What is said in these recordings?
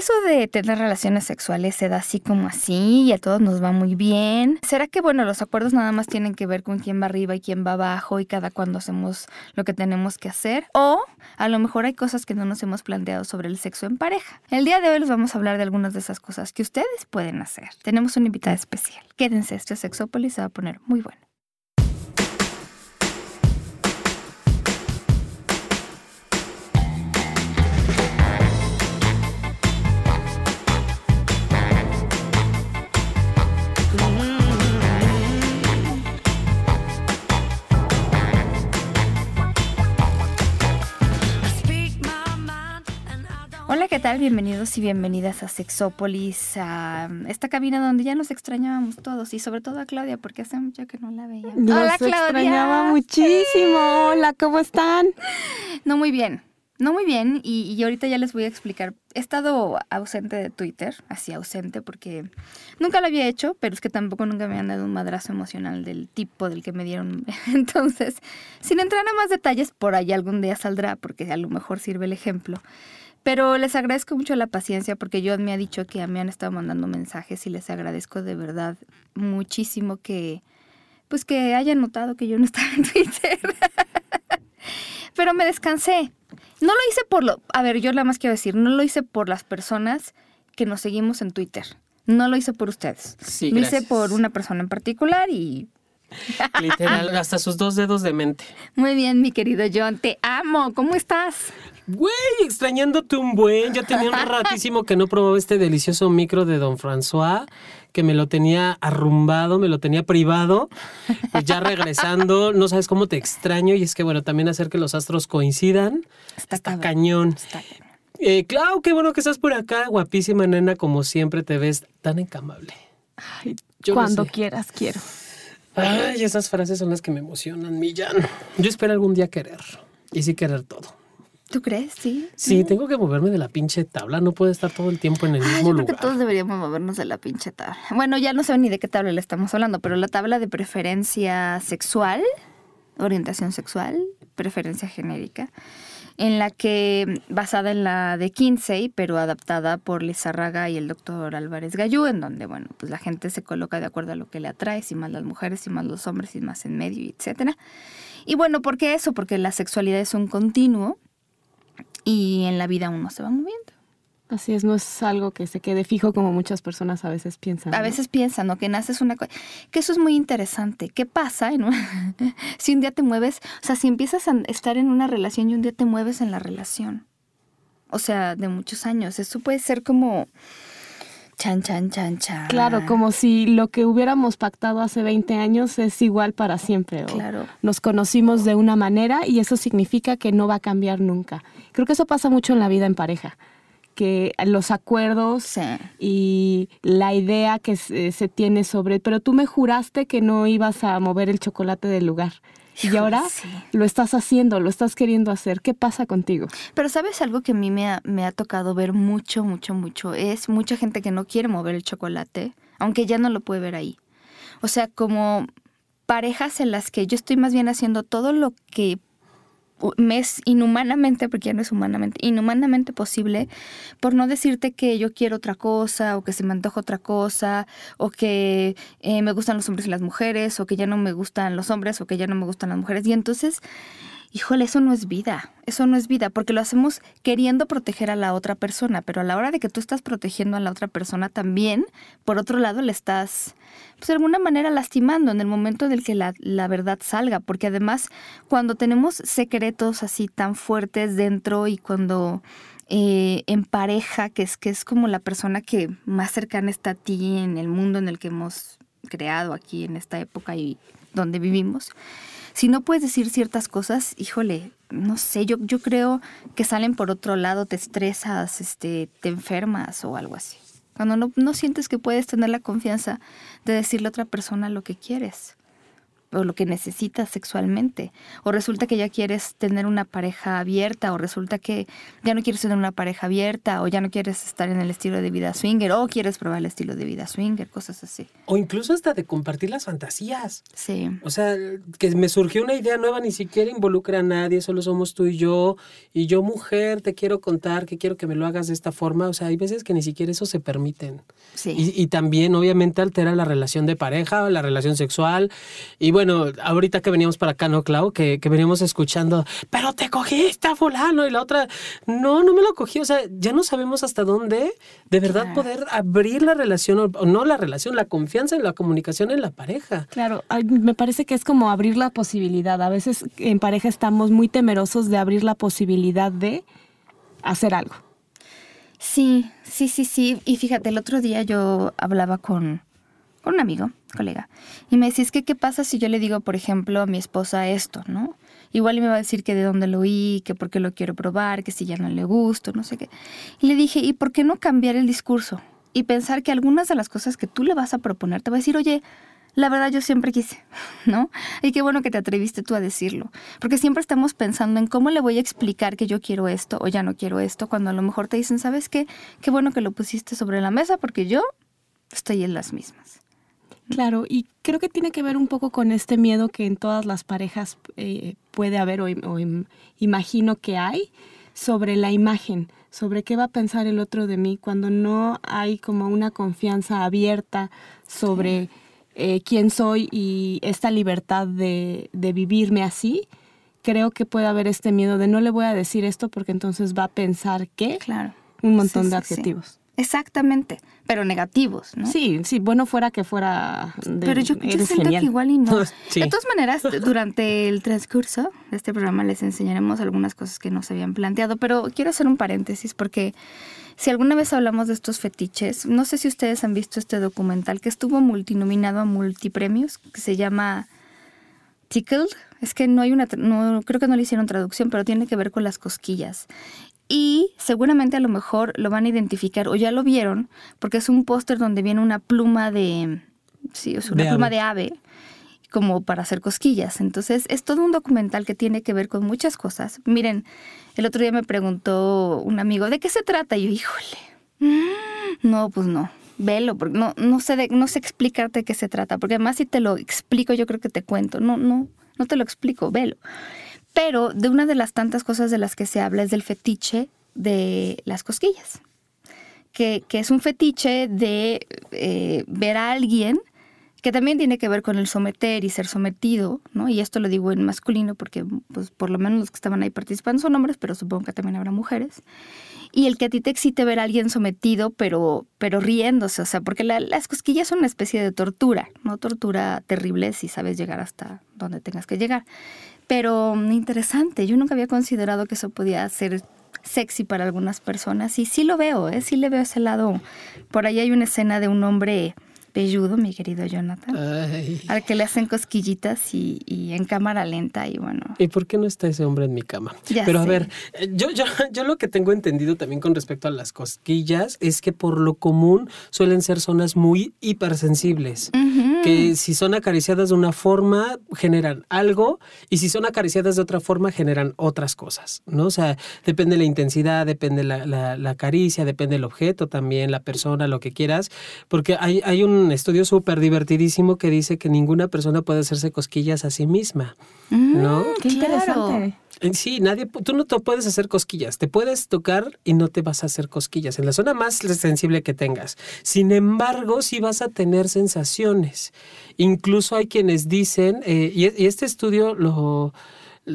Eso de tener relaciones sexuales se da así como así y a todos nos va muy bien. ¿Será que, bueno, los acuerdos nada más tienen que ver con quién va arriba y quién va abajo y cada cuando hacemos lo que tenemos que hacer? O a lo mejor hay cosas que no nos hemos planteado sobre el sexo en pareja. El día de hoy les vamos a hablar de algunas de esas cosas que ustedes pueden hacer. Tenemos una invitada especial. Quédense, este Sexópolis se va a poner muy bueno. Tal? Bienvenidos y bienvenidas a Sexópolis, a esta cabina donde ya nos extrañábamos todos y sobre todo a Claudia porque hace mucho que no la veía. Hola, Claudia. extrañaba muchísimo. Hola, ¿cómo están? No muy bien. No muy bien, y, y, ahorita ya les voy a explicar. He estado ausente de Twitter, así ausente, porque nunca lo había hecho, pero es que tampoco nunca me han dado un madrazo emocional del tipo del que me dieron. Entonces, sin entrar a más detalles, por ahí algún día saldrá, porque a lo mejor sirve el ejemplo. Pero les agradezco mucho la paciencia porque John me ha dicho que a mí han estado mandando mensajes y les agradezco de verdad muchísimo que pues que hayan notado que yo no estaba en Twitter. Pero me descansé. No lo hice por lo, a ver, yo nada más quiero decir, no lo hice por las personas que nos seguimos en Twitter. No lo hice por ustedes. Sí, lo hice por una persona en particular y Literal, hasta sus dos dedos de mente. Muy bien, mi querido John, te amo. ¿Cómo estás? Güey, extrañándote un buen. Ya tenía un ratísimo que no probaba este delicioso micro de Don François, que me lo tenía arrumbado, me lo tenía privado. Pues ya regresando, no sabes cómo te extraño. Y es que, bueno, también hacer que los astros coincidan. Está, cañón. Está eh, Clau, qué bueno que estás por acá. Guapísima nena, como siempre te ves tan encamable. Ay, cuando quieras, quiero. Ay, esas frases son las que me emocionan, Millán. Yo espero algún día querer. Y sí querer todo. ¿Tú crees? Sí. Sí, tengo que moverme de la pinche tabla. No puedo estar todo el tiempo en el mismo yo creo lugar. que todos deberíamos movernos de la pinche tabla. Bueno, ya no sé ni de qué tabla le estamos hablando, pero la tabla de preferencia sexual, orientación sexual, preferencia genérica, en la que, basada en la de Kinsey, pero adaptada por Lizarraga y el doctor Álvarez Gallú, en donde, bueno, pues la gente se coloca de acuerdo a lo que le atrae, si más las mujeres, si más los hombres, si más en medio, etcétera. Y bueno, ¿por qué eso? Porque la sexualidad es un continuo y en la vida uno se va moviendo. Así es, no es algo que se quede fijo como muchas personas a veces piensan. A veces piensan, ¿no? Que naces una cosa. Que eso es muy interesante. ¿Qué pasa en si un día te mueves? O sea, si empiezas a estar en una relación y un día te mueves en la relación. O sea, de muchos años. Eso puede ser como. Chan, chan, chan, chan. Claro, como si lo que hubiéramos pactado hace 20 años es igual para siempre. Claro. Nos conocimos de una manera y eso significa que no va a cambiar nunca. Creo que eso pasa mucho en la vida en pareja que los acuerdos sí. y la idea que se, se, tiene sobre, pero tú me juraste que no ibas a mover el chocolate del lugar. Híjole, y ahora sí. lo estás haciendo, lo estás queriendo hacer. ¿Qué pasa contigo? Pero sabes algo que a mí me ha, me ha tocado ver mucho, mucho, mucho. Es mucha gente que no quiere mover el chocolate, aunque ya no lo puede ver ahí. O sea, como parejas en las que yo estoy más bien haciendo todo lo que es inhumanamente, porque ya no es humanamente, inhumanamente posible, por no decirte que yo quiero otra cosa, o que se me antoja otra cosa, o que eh, me gustan los hombres y las mujeres, o que ya no me gustan los hombres, o que ya no me gustan las mujeres. Y entonces, híjole, eso no es vida, eso no es vida, porque lo hacemos queriendo proteger a la otra persona, pero a la hora de que tú estás protegiendo a la otra persona también, por otro lado, le estás pues de alguna manera lastimando en el momento en el que la, la, verdad salga, porque además cuando tenemos secretos así tan fuertes dentro y cuando eh, en pareja, que es, que es como la persona que más cercana está a ti en el mundo en el que hemos creado aquí en esta época y donde vivimos, si no puedes decir ciertas cosas, híjole, no sé, yo, yo creo que salen por otro lado, te estresas, este, te enfermas o algo así. Cuando no, no, sientes que puedes tener la confianza de decirle a otra persona lo que quieres. O lo que necesitas sexualmente. O resulta que ya quieres tener una pareja abierta, o resulta que ya no quieres tener una pareja abierta, o ya no quieres estar en el estilo de vida swinger, o quieres probar el estilo de vida swinger, cosas así. O incluso hasta de compartir las fantasías. Sí. O sea, que me surgió una idea nueva, ni siquiera involucra a nadie, solo somos tú y yo. Y yo, mujer, te quiero contar que quiero que me lo hagas de esta forma. O sea, hay veces que ni siquiera eso se permiten. Sí. Y, y también, obviamente, altera la relación de pareja, la relación sexual. Y bueno, ahorita que veníamos para acá, ¿no, Clau? Que, que veníamos escuchando, pero te cogiste a fulano. Y la otra, no, no me lo cogí. O sea, ya no sabemos hasta dónde de verdad Claro. poder abrir la relación, o no la relación, la confianza en la comunicación en la pareja. Claro, me parece que es como abrir la posibilidad. A veces en pareja estamos muy temerosos de abrir la posibilidad de hacer algo. Sí, sí, sí, sí. Y fíjate, el otro día yo hablaba con, con un amigo, colega, y me decía, es que, ¿qué pasa si yo le digo, por ejemplo, a mi esposa esto, ¿no? Igual me va a decir que de dónde lo oí, que por qué lo quiero probar, que si ya no le gusto, no sé qué. Y le dije, ¿y por qué no cambiar el discurso? Y pensar que algunas de las cosas que tú le vas a proponer te va a decir, oye, la verdad yo siempre quise, ¿no? Y qué bueno que te atreviste tú a decirlo. Porque siempre estamos pensando en cómo le voy a explicar que yo quiero esto o ya no quiero esto, cuando a lo mejor te dicen, ¿sabes qué? Qué bueno que lo pusiste sobre la mesa porque yo estoy en las mismas. Claro, y creo que tiene que ver un poco con este miedo que en todas las parejas eh, puede haber o, im- o im- imagino que hay sobre la imagen, sobre qué va a pensar el otro de mí cuando no hay como una confianza abierta sobre eh, quién soy y esta libertad de, de vivirme así. Creo que puede haber este miedo de no le voy a decir esto porque entonces va a pensar que Claro. un montón Sí, de sí, sí. Exactamente, pero negativos, ¿no? Sí, sí, bueno fuera que fuera. de- Pero yo, yo siento genial. que igual y no. Sí. De todas maneras, durante el transcurso de este programa les enseñaremos algunas cosas que no se habían planteado, pero quiero hacer un paréntesis porque si alguna vez hablamos de estos fetiches, no sé si ustedes han visto este documental que estuvo multinominado a multipremios, que se llama Tickled. Es que no hay una, no, creo que no le hicieron traducción, pero tiene que ver con las cosquillas. Y seguramente a lo mejor lo van a identificar o ya lo vieron, porque es un póster donde viene una pluma de, sí, sea, una De pluma ave. de ave, como para hacer cosquillas. Entonces es todo un documental que tiene que ver con muchas cosas. Miren, el otro día me preguntó un amigo, ¿de qué se trata? Y yo, híjole, mm, no, pues no. Velo, porque no, no sé de- no sé explicarte de qué se trata, porque además si te lo explico, yo creo que te cuento. No, no, no te lo explico, velo. Pero de una de las tantas cosas de las que se habla es del fetiche de las cosquillas. Que, que es un fetiche de eh, ver a alguien que también tiene que ver con el someter y ser sometido, ¿no? Y esto lo digo en masculino porque, pues, por lo menos los que estaban ahí participando son hombres, pero supongo que también habrá mujeres. Y el que a ti te excite ver a alguien sometido, pero, pero riéndose, o sea, porque la- las cosquillas son una especie de tortura, ¿no? Tortura terrible si sabes llegar hasta donde tengas que llegar. Pero mm, interesante, yo nunca había considerado que eso podía ser sexy para algunas personas y sí lo veo, ¿eh? sí le veo ese lado. Por ahí hay una escena de un hombre velludo, mi querido Jonathan, Ay. al que le hacen cosquillitas y, y en cámara lenta y bueno. ¿Y por qué no está ese hombre en mi cama? Ya Pero a ver, eh, yo, yo, yo lo que tengo entendido también con respecto a las cosquillas es que por lo común suelen ser zonas muy hipersensibles. Ujú. Que si son acariciadas de una forma, generan algo, y si son acariciadas de otra forma, generan otras cosas, ¿no? O sea, depende la intensidad, depende la, la, la caricia, depende el objeto también, la persona, lo que quieras, porque hay, hay un estudio súper divertidísimo que dice que ninguna persona puede hacerse cosquillas a sí misma, ¿no? Mm, Qué interesante. Sí, nadie, tú no te puedes hacer cosquillas, te puedes tocar y no te vas a hacer cosquillas en la zona más sensible que tengas. Sin embargo, sí vas a tener sensaciones. Incluso hay quienes dicen, eh, y, y este estudio lo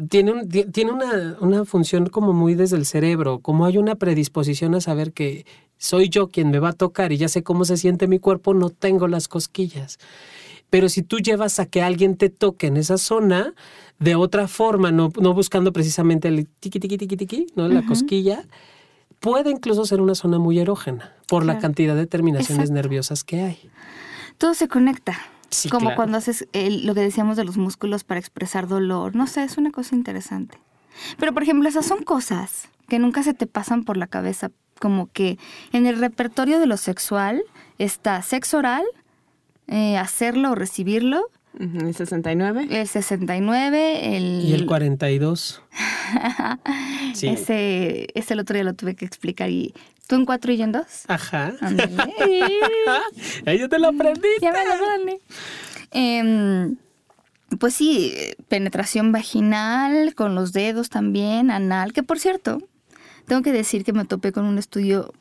tiene, tiene una, una función como muy desde el cerebro, como hay una predisposición a saber que soy yo quien me va a tocar y ya sé cómo se siente mi cuerpo, no tengo las cosquillas. Pero si tú llevas a que alguien te toque en esa zona, de otra forma, no, no buscando precisamente el tiqui, tiqui, tiqui, tiqui, ¿no? La cosquilla, puede incluso ser una zona muy erógena por la cantidad de terminaciones Exacto. nerviosas que hay. Todo se conecta. Sí, Como claro. cuando haces el- lo que decíamos de los músculos para expresar dolor. No sé, es una cosa interesante. Pero, por ejemplo, esas son cosas que nunca se te pasan por la cabeza. Como que en el repertorio de lo sexual está sexo oral, eh, hacerlo o recibirlo, ¿El 69? el 69, el... Y el 42. Sí. Ese, ese el otro día lo tuve que explicar y... ¿Tú en cuatro y yo en dos? Ajá. Ya te lo aprendí. Ya me lo gané. Em, pues sí, penetración vaginal, con los dedos también, anal, que por cierto, tengo que decir que me topé con un estudio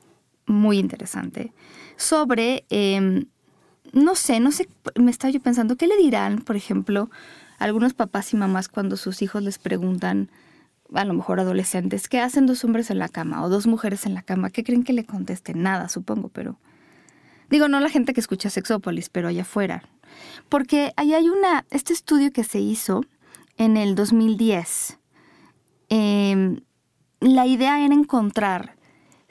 muy interesante sobre, em, no sé, no sé, me estaba yo pensando, ¿qué le dirán, por ejemplo, algunos papás y mamás cuando sus hijos les preguntan, a lo mejor adolescentes, ¿qué hacen dos hombres en la cama o dos mujeres en la cama? ¿Qué creen que le contesten? Nada, supongo, pero... Digo, no la gente que escucha Sexópolis, pero allá afuera. Porque ahí hay una, este estudio que se hizo en el 2010. eh, la idea era encontrar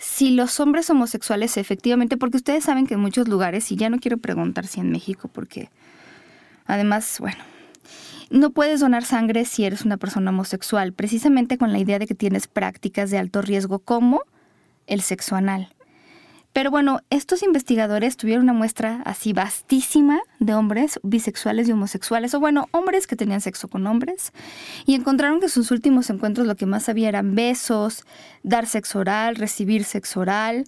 si los hombres homosexuales efectivamente, porque ustedes saben que en muchos lugares, y ya no quiero preguntar si en México, porque además, bueno, no puedes donar sangre si eres una persona homosexual, precisamente con la idea de que tienes prácticas de alto riesgo como el sexo anal. Pero bueno, estos investigadores tuvieron una muestra así vastísima de hombres bisexuales y homosexuales, o bueno, hombres que tenían sexo con hombres, y encontraron que sus últimos encuentros lo que más había eran besos, dar sexo oral, recibir sexo oral,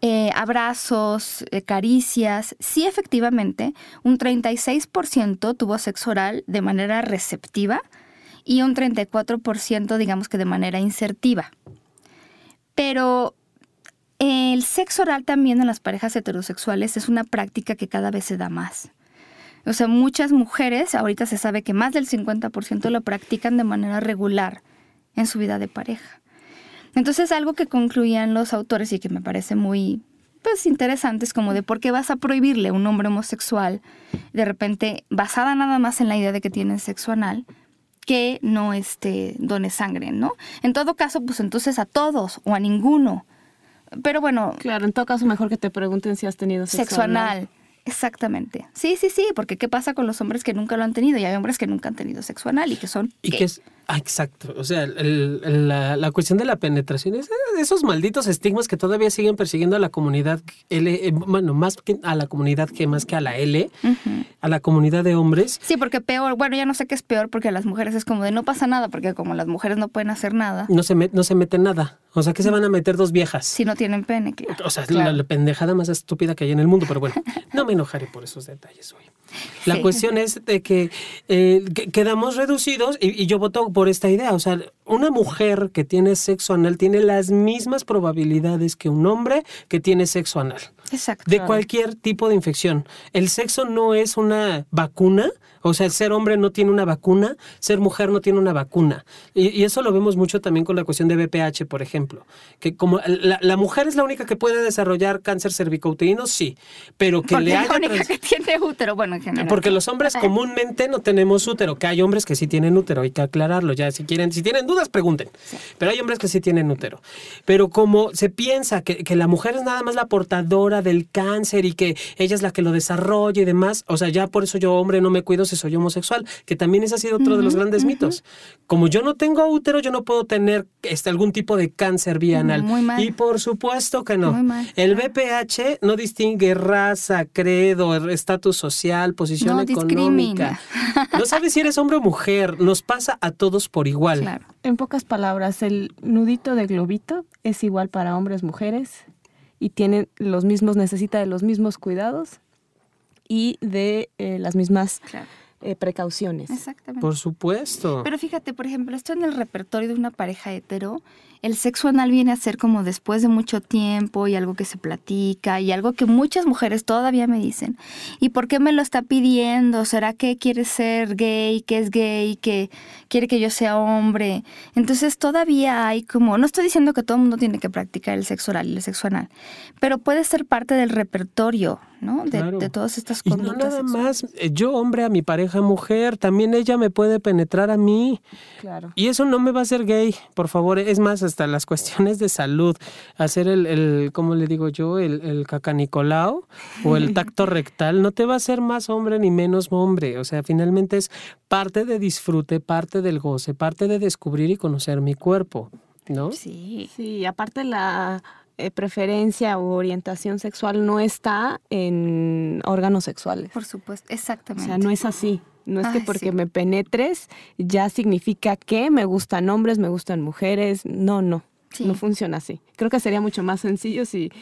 eh, abrazos, eh, caricias. Sí, efectivamente, un 36% tuvo sexo oral de manera receptiva y un 34% digamos que de manera insertiva. Pero el sexo oral también en las parejas heterosexuales es una práctica que cada vez se da más. O sea, muchas mujeres, ahorita se sabe que más del 50% lo practican de manera regular en su vida de pareja. Entonces, algo que concluían los autores y que me parece muy pues interesante es como de por qué vas a prohibirle a un hombre homosexual de repente basada nada más en la idea de que tiene sexo anal que no este done sangre, ¿no? En todo caso, pues entonces a todos o a ninguno. Pero bueno, Claro, en todo caso mejor que te pregunten si has tenido sexo, sexo anal. Exactamente. Sí, sí, sí, porque ¿qué pasa con los hombres que nunca lo han tenido? Y hay hombres que nunca han tenido sexo anal y que son... Y gay. que es, ah, exacto. O sea, el- el- la, la cuestión de la penetración es de esos malditos estigmas que todavía siguen persiguiendo a la comunidad L, eh, bueno, más que a la comunidad que más que a la L, a la comunidad de hombres. Sí, porque peor, bueno, ya no sé qué es peor porque a las mujeres es como de no pasa nada, porque como las mujeres no pueden hacer nada No se, met- no se mete nada. O sea, que se van a meter dos viejas. si no tienen pene, claro. O sea, es Claro. la, la pendejada más estúpida que hay en el mundo, pero bueno, no me enojaré por esos detalles hoy. La Sí. cuestión es de que, eh, que- quedamos reducidos y, y yo voto por esta idea. O sea, una mujer que tiene sexo anal tiene las mismas probabilidades que un hombre que tiene sexo anal. Exacto. De cualquier tipo de infección. El sexo no es una vacuna. O sea, el ser hombre no tiene una vacuna, ser mujer no tiene una vacuna. Y, y eso lo vemos mucho también con la cuestión de BPH, por ejemplo. Que como la, la mujer es la única que puede desarrollar cáncer cervicouterino, sí. Pero que Porque le haya la única que tiene útero, bueno, en general. porque los hombres comúnmente no tenemos útero, que hay hombres que sí tienen útero, hay que aclararlo ya. Si quieren, si tienen dudas, pregunten. Pero hay hombres que sí tienen útero. Pero como se piensa que, que la mujer es nada más la portadora del cáncer y que ella es la que lo desarrolla y demás, o sea, ya por eso yo, hombre, no me cuido soy homosexual, que también ese ha sido otro de los grandes mitos. Como yo no tengo útero, yo no puedo tener este, algún tipo de cáncer vía anal. Muy mal. Y por supuesto que no. Muy mal. El BPH no distingue raza, credo, estatus social, posición No económica. No sabes si eres hombre o mujer, nos pasa a todos por igual. Claro. En pocas palabras, el nudito de globito es igual para hombres, mujeres y tiene los mismos, necesita de los mismos cuidados y de eh, las mismas Claro. eh, precauciones. Exactamente. Por supuesto. Pero fíjate, por ejemplo, esto en el repertorio de una pareja hetero, el sexo anal viene a ser como después de mucho tiempo y algo que se platica y algo que muchas mujeres todavía me dicen. ¿Y por qué me lo está pidiendo? ¿Será que quiere ser gay, que es gay, que quiere que yo sea hombre? Entonces todavía hay como, no estoy diciendo que todo el mundo tiene que practicar el sexo oral y el sexo anal, pero puede ser parte del repertorio, ¿no? De, Claro. de todas estas Y no conductas. nada sexuales. más, eh, yo hombre a mi pareja mujer, también ella me puede penetrar a mí. Claro. Y eso no me va a hacer gay, por favor. Es más, hasta las cuestiones de salud. Hacer el, el ¿cómo le digo yo? El, el cacanicolao o el tacto rectal no te va a hacer más hombre ni menos hombre. O sea, finalmente es parte de disfrute, parte del goce, parte de descubrir y conocer mi cuerpo, ¿no? Sí. Sí, aparte la eh, preferencia u orientación sexual no está en órganos sexuales. Por supuesto, O exactamente. sea, no es así. No es que porque sí. me penetres ya significa que me gustan hombres, me gustan mujeres. No, no. Sí. No funciona así. Creo que sería mucho más sencillo si,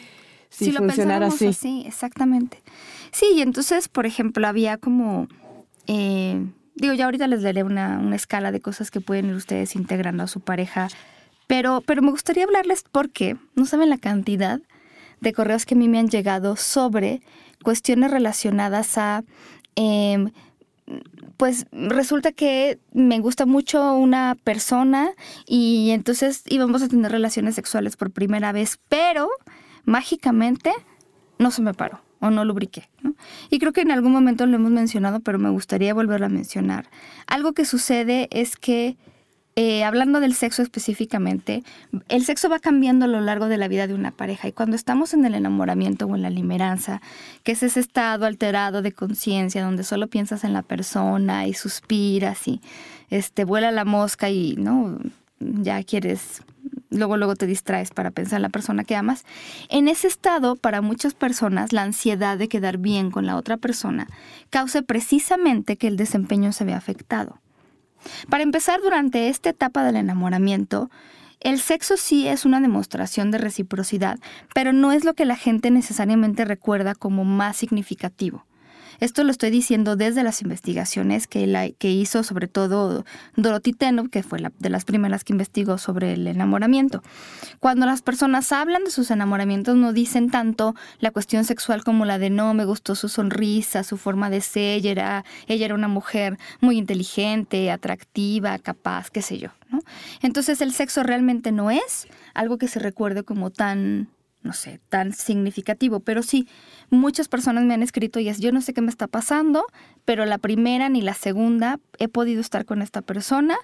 si, si lo funcionara pensáramos así. exactamente. Sí, y entonces, por ejemplo, había como, eh, digo, ya ahorita les daré una, una escala de cosas que pueden ir ustedes integrando a su pareja, pero, pero me gustaría hablarles porque no saben la cantidad de correos que a mí me han llegado sobre cuestiones relacionadas a... em, pues resulta que me gusta mucho una persona y entonces íbamos a tener relaciones sexuales por primera vez, pero mágicamente no se me paró o no lubriqué. Y creo que en algún momento lo hemos mencionado, pero me gustaría volverlo a mencionar. Algo que sucede es que, eh, hablando del sexo específicamente, el sexo va cambiando a lo largo de la vida de una pareja y cuando estamos en el enamoramiento o en la limeranza, que es ese estado alterado de conciencia donde solo piensas en la persona y suspiras y este, vuela la mosca y no ya quieres luego luego te distraes para pensar en la persona que amas. En ese estado, para muchas personas, la ansiedad de quedar bien con la otra persona causa precisamente que el desempeño se vea afectado. Para empezar, durante esta etapa del enamoramiento, el sexo sí es una demostración de reciprocidad, pero no es lo que la gente necesariamente recuerda como más significativo. Esto lo estoy diciendo desde las investigaciones que, hizo sobre todo Dorothy Tenov, que fue la, de las primeras que investigó sobre el enamoramiento. Cuando las personas hablan de sus enamoramientos no dicen tanto la cuestión sexual como la de no, me gustó su sonrisa, su forma de ser, ella era, ella era una mujer muy inteligente, atractiva, capaz, qué sé yo. Entonces el sexo realmente no es algo que se recuerde como tan no sé, tan significativo, pero sí, muchas personas me han escrito y es, yo no sé qué me está pasando, pero la primera ni la segunda he podido estar con esta persona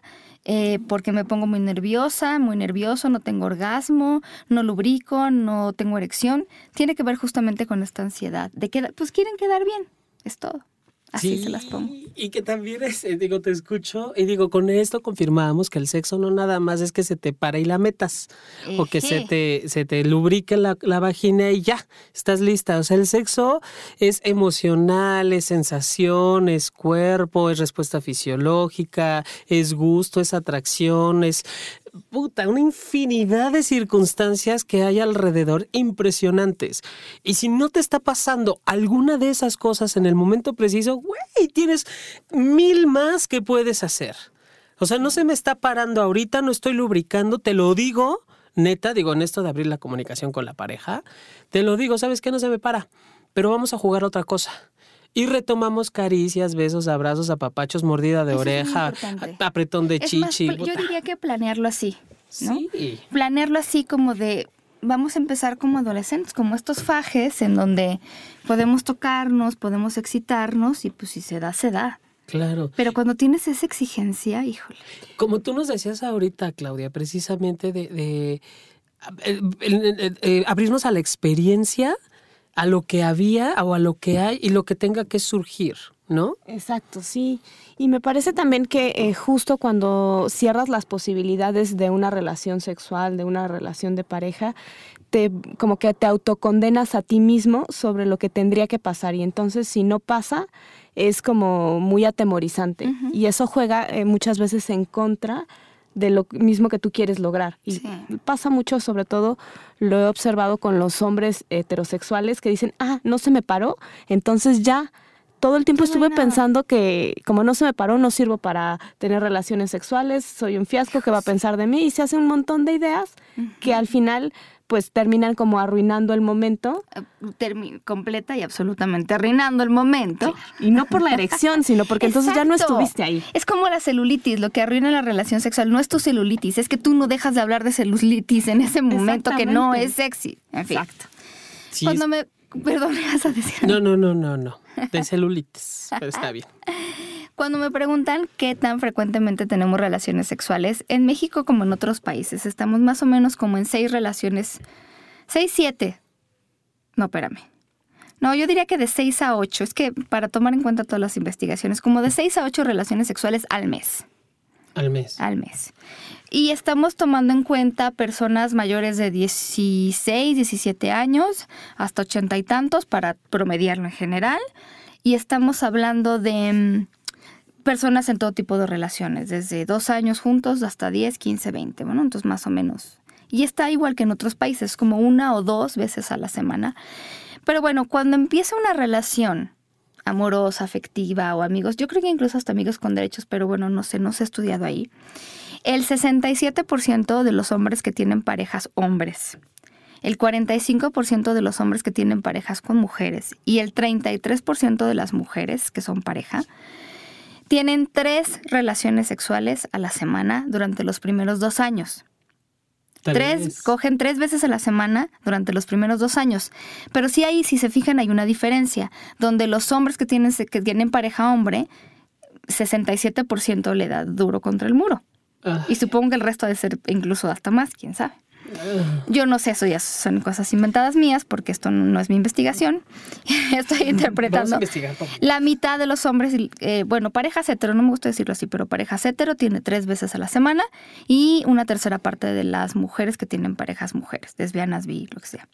eh, porque me pongo muy nerviosa, muy nervioso, no tengo orgasmo, no lubrico, no tengo erección. Tiene que ver justamente con esta ansiedad de que, pues quieren quedar bien, es todo. Así Sí, se las pongo. Y que también es, eh, digo, te escucho y digo, con esto confirmamos que el sexo no nada más es que se te para y la metas o que se te, se te lubrique la, la vagina y ya, estás lista. O sea, el sexo es emocional, es sensación, es cuerpo, es respuesta fisiológica, es gusto, es atracción, es puta, una infinidad de circunstancias que hay alrededor impresionantes. Y si no te está pasando alguna de esas cosas en el momento preciso, güey, tienes mil más que puedes hacer. O sea, no se me está parando ahorita, no estoy lubricando, te lo digo, neta, digo, en esto de abrir la comunicación con la pareja, te lo digo, ¿sabes qué? No se me para, pero vamos a jugar otra cosa. Y retomamos caricias, besos, abrazos, apapachos, mordida de Eso oreja, apretón de Es chichi. yo diría que planearlo así, ¿no? Sí. planearlo así como de vamos a empezar como adolescentes, como estos fajes en donde podemos tocarnos, podemos excitarnos y pues si se da, se da. Claro. Pero cuando tienes esa exigencia, híjole. Como tú nos decías ahorita, Claudia, precisamente de, de, eh, eh, eh, abrirnos a la experiencia, a lo que había o a lo que hay y lo que tenga que surgir, ¿no? Exacto, sí. Y me parece también que eh, justo cuando cierras las posibilidades de una relación sexual, de una relación de pareja, te como que te autocondenas a ti mismo sobre lo que tendría que pasar y entonces si no pasa es como muy atemorizante y eso juega eh, muchas veces en contra de lo mismo que tú quieres lograr. Y Sí. pasa mucho, sobre todo lo he observado con los hombres heterosexuales que dicen, ah, no se me paró, entonces ya todo el tiempo estuve pensando que como no se me paró, no sirvo para tener relaciones sexuales, soy un fiasco, ¿qué va a pensar de mí? Y se hace un montón de ideas que al final pues terminan como arruinando el momento. eh, termi- completa y absolutamente arruinando el momento. Y no por la erección, sino porque entonces ya no estuviste ahí. Es como la celulitis, lo que arruina la relación sexual no es tu celulitis, es que tú no dejas de hablar de celulitis en ese momento que no es sexy. En fin. Exacto. Sí, Cuando es- me... Perdón, me vas a decir. No, no, no, no, no. De celulitis, pero está bien. Cuando me preguntan qué tan frecuentemente tenemos relaciones sexuales, en México como en otros países, estamos más o menos como en seis relaciones, seis, siete. No, espérame. No, yo diría que de seis a ocho. Es que para tomar en cuenta todas las investigaciones, como de seis a ocho relaciones sexuales al mes. Al mes. Al mes. Y estamos tomando en cuenta personas mayores de 16, 17 años, hasta ochenta y tantos para promediarlo en general. Y estamos hablando de mm, personas en todo tipo de relaciones, desde dos años juntos hasta 10, 15, 20, bueno, entonces más o menos. Y está igual que en otros países, como una o dos veces a la semana. Pero bueno, cuando empieza una relación amorosa, afectiva o amigos, yo creo que incluso hasta amigos con derechos, pero bueno, no sé, no se ha estudiado ahí. El 67% de los hombres que tienen parejas hombres, el 45% de los hombres que tienen parejas con mujeres y el 33% de las mujeres que son pareja tienen tres relaciones sexuales a la semana durante los primeros dos años. Tres, cogen tres veces a la semana durante los primeros dos años. Pero sí ahí, si se fijan, hay una diferencia, donde los hombres que tienen, que tienen pareja hombre, 67% le da duro contra el muro. Y supongo que el resto debe ser incluso hasta más, quién sabe. Yo no sé, eso ya son cosas inventadas mías, porque esto no es mi investigación. Estoy interpretando. La mitad de los hombres, eh, bueno, parejas hetero, no me gusta decirlo así, pero parejas hetero tiene tres veces a la semana y una tercera parte de las mujeres que tienen parejas mujeres, lesbianas, bi, lo que sea.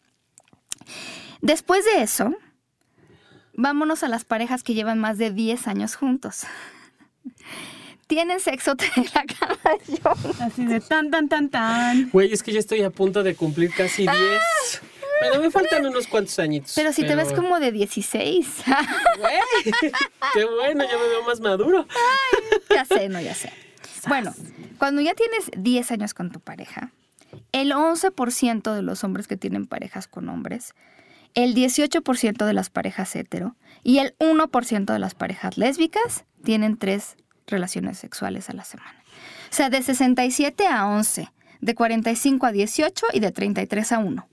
Después de eso, vámonos a las parejas que llevan más de 10 años juntos. Tienen sexo en la cama de John. Así de tan, tan, tan, tan. Güey, es que ya estoy a punto de cumplir casi 10. Pero me faltan unos cuantos añitos. Pero si te ves como de 16. Güey, qué bueno, ya me veo más maduro. ya sé, no, ya sé. Bueno, cuando ya tienes 10 años con tu pareja, el 11% de los hombres que tienen parejas con hombres, el 18% de las parejas hetero y el 1% de las parejas lésbicas tienen tres relaciones sexuales a la semana. O sea, de 67 a 11, de 45 a 18 y de 33 a 1.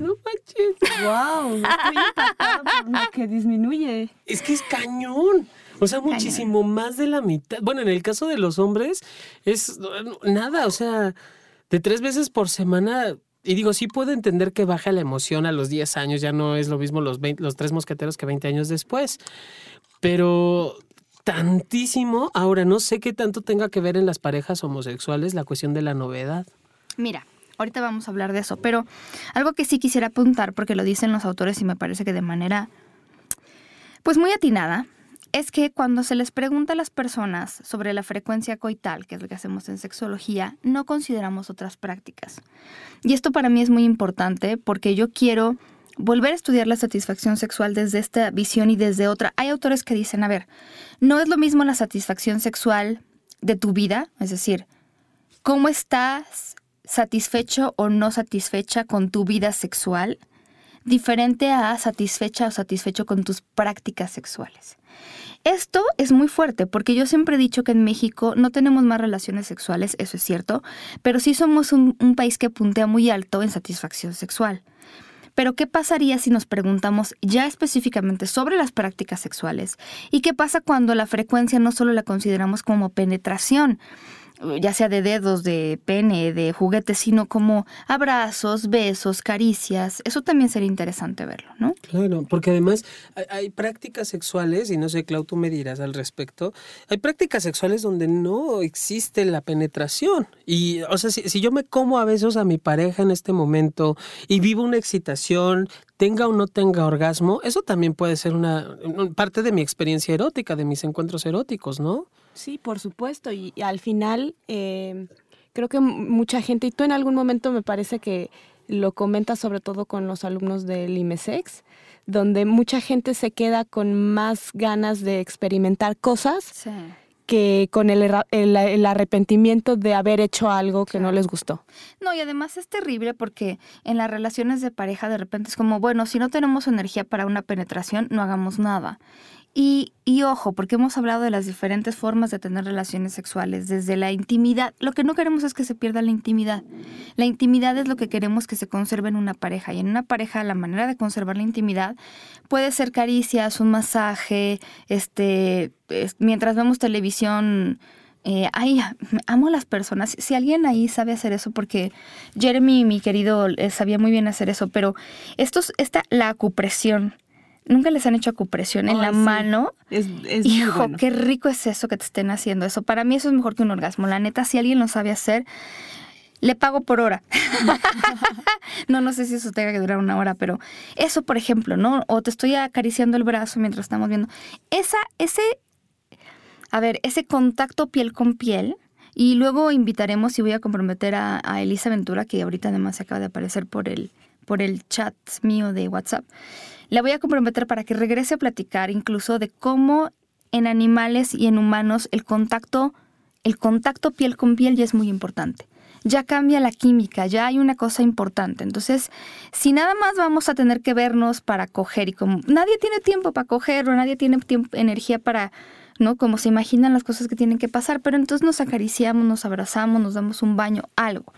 No manches. ¡Wow! Estoy impactada por lo que disminuye. Es que es cañón. O sea, muchísimo más de la mitad. Bueno, en el caso de los hombres, es nada. O sea, de tres veces por semana. Y digo, sí puedo entender que baja la emoción a los 10 años. Ya no es lo mismo los, 20 los tres mosqueteros que 20 años después. Pero tantísimo. Ahora, no sé qué tanto tenga que ver en las parejas homosexuales la cuestión de la novedad. Mira, ahorita vamos a hablar de eso, pero algo que sí quisiera apuntar, porque lo dicen los autores y me parece que de manera, pues muy atinada, es que cuando se les pregunta a las personas sobre la frecuencia coital, que es lo que hacemos en sexología, no consideramos otras prácticas. Y esto para mí es muy importante porque yo quiero volver a estudiar la satisfacción sexual desde esta visión y desde otra. Hay autores que dicen, a ver, no es lo mismo la satisfacción sexual de tu vida, es decir, cómo estás satisfecho o no satisfecha con tu vida sexual, diferente a satisfecha o satisfecho con tus prácticas sexuales. Esto es muy fuerte porque yo siempre he dicho que en México no tenemos más relaciones sexuales, eso es cierto, pero sí somos un, país que puntea muy alto en satisfacción sexual. Pero ¿qué pasaría si nos preguntamos ya específicamente sobre las prácticas sexuales? ¿Y qué pasa cuando la frecuencia no solo la consideramos como penetración? Ya sea de dedos, de pene, de juguetes, sino como abrazos, besos, caricias. Eso también sería interesante verlo, ¿no? Claro, porque además hay, prácticas sexuales, y no sé, Clau, tú me dirás al respecto, hay prácticas sexuales donde no existe la penetración. Y, o sea, si, si yo me como a besos a mi pareja en este momento y vivo una excitación, tenga o no tenga orgasmo, eso también puede ser una parte de mi experiencia erótica, de mis encuentros eróticos, ¿no? Sí, por supuesto. Y, y al final, eh, creo que mucha gente, y tú en algún momento me parece que lo comentas sobre todo con los alumnos del IMESEX, donde mucha gente se queda con más ganas de experimentar cosas Sí. que con el- el arrepentimiento de haber hecho algo que no les gustó. No, y además es terrible porque en las relaciones de pareja de repente es como, bueno, si no tenemos energía para una penetración, no hagamos nada. Y, y ojo, porque hemos hablado de las diferentes formas de tener relaciones sexuales, desde la intimidad. Lo que no queremos es que se pierda la intimidad. La intimidad es lo que queremos que se conserve en una pareja. Y en una pareja la manera de conservar la intimidad puede ser caricias, un masaje, este, es- mientras vemos televisión, eh, ay, amo a las personas. Si alguien ahí sabe hacer eso, porque Jeremy, mi querido, eh, sabía muy bien hacer eso, pero estos, esta, la acupresión, nunca les han hecho acupresión en la sí. mano. Es, es muy Hijo, bueno. qué rico es eso que te estén haciendo eso. Para mí eso es mejor que un orgasmo. La neta, si alguien lo sabe hacer, le pago por hora. no, no sé si eso tenga que durar una hora, pero eso, por ejemplo, ¿no? O te estoy acariciando el brazo mientras estamos viendo. Esa, ese a ver, ese contacto piel con piel. Y luego invitaremos y voy a comprometer a, a Elisa Ventura, que ahorita además se acaba de aparecer por el, por el chat mío de WhatsApp. La voy a comprometer para que regrese a platicar incluso de cómo en animales y en humanos el contacto, el contacto piel con piel ya es muy importante. Ya cambia la química, ya hay una cosa importante. Entonces, si nada más vamos a tener que vernos para coger y como nadie tiene tiempo para coger o nadie tiene tiempo, energía para, ¿no? Como se imaginan las cosas que tienen que pasar, pero entonces nos acariciamos, nos abrazamos, nos damos un baño, algo.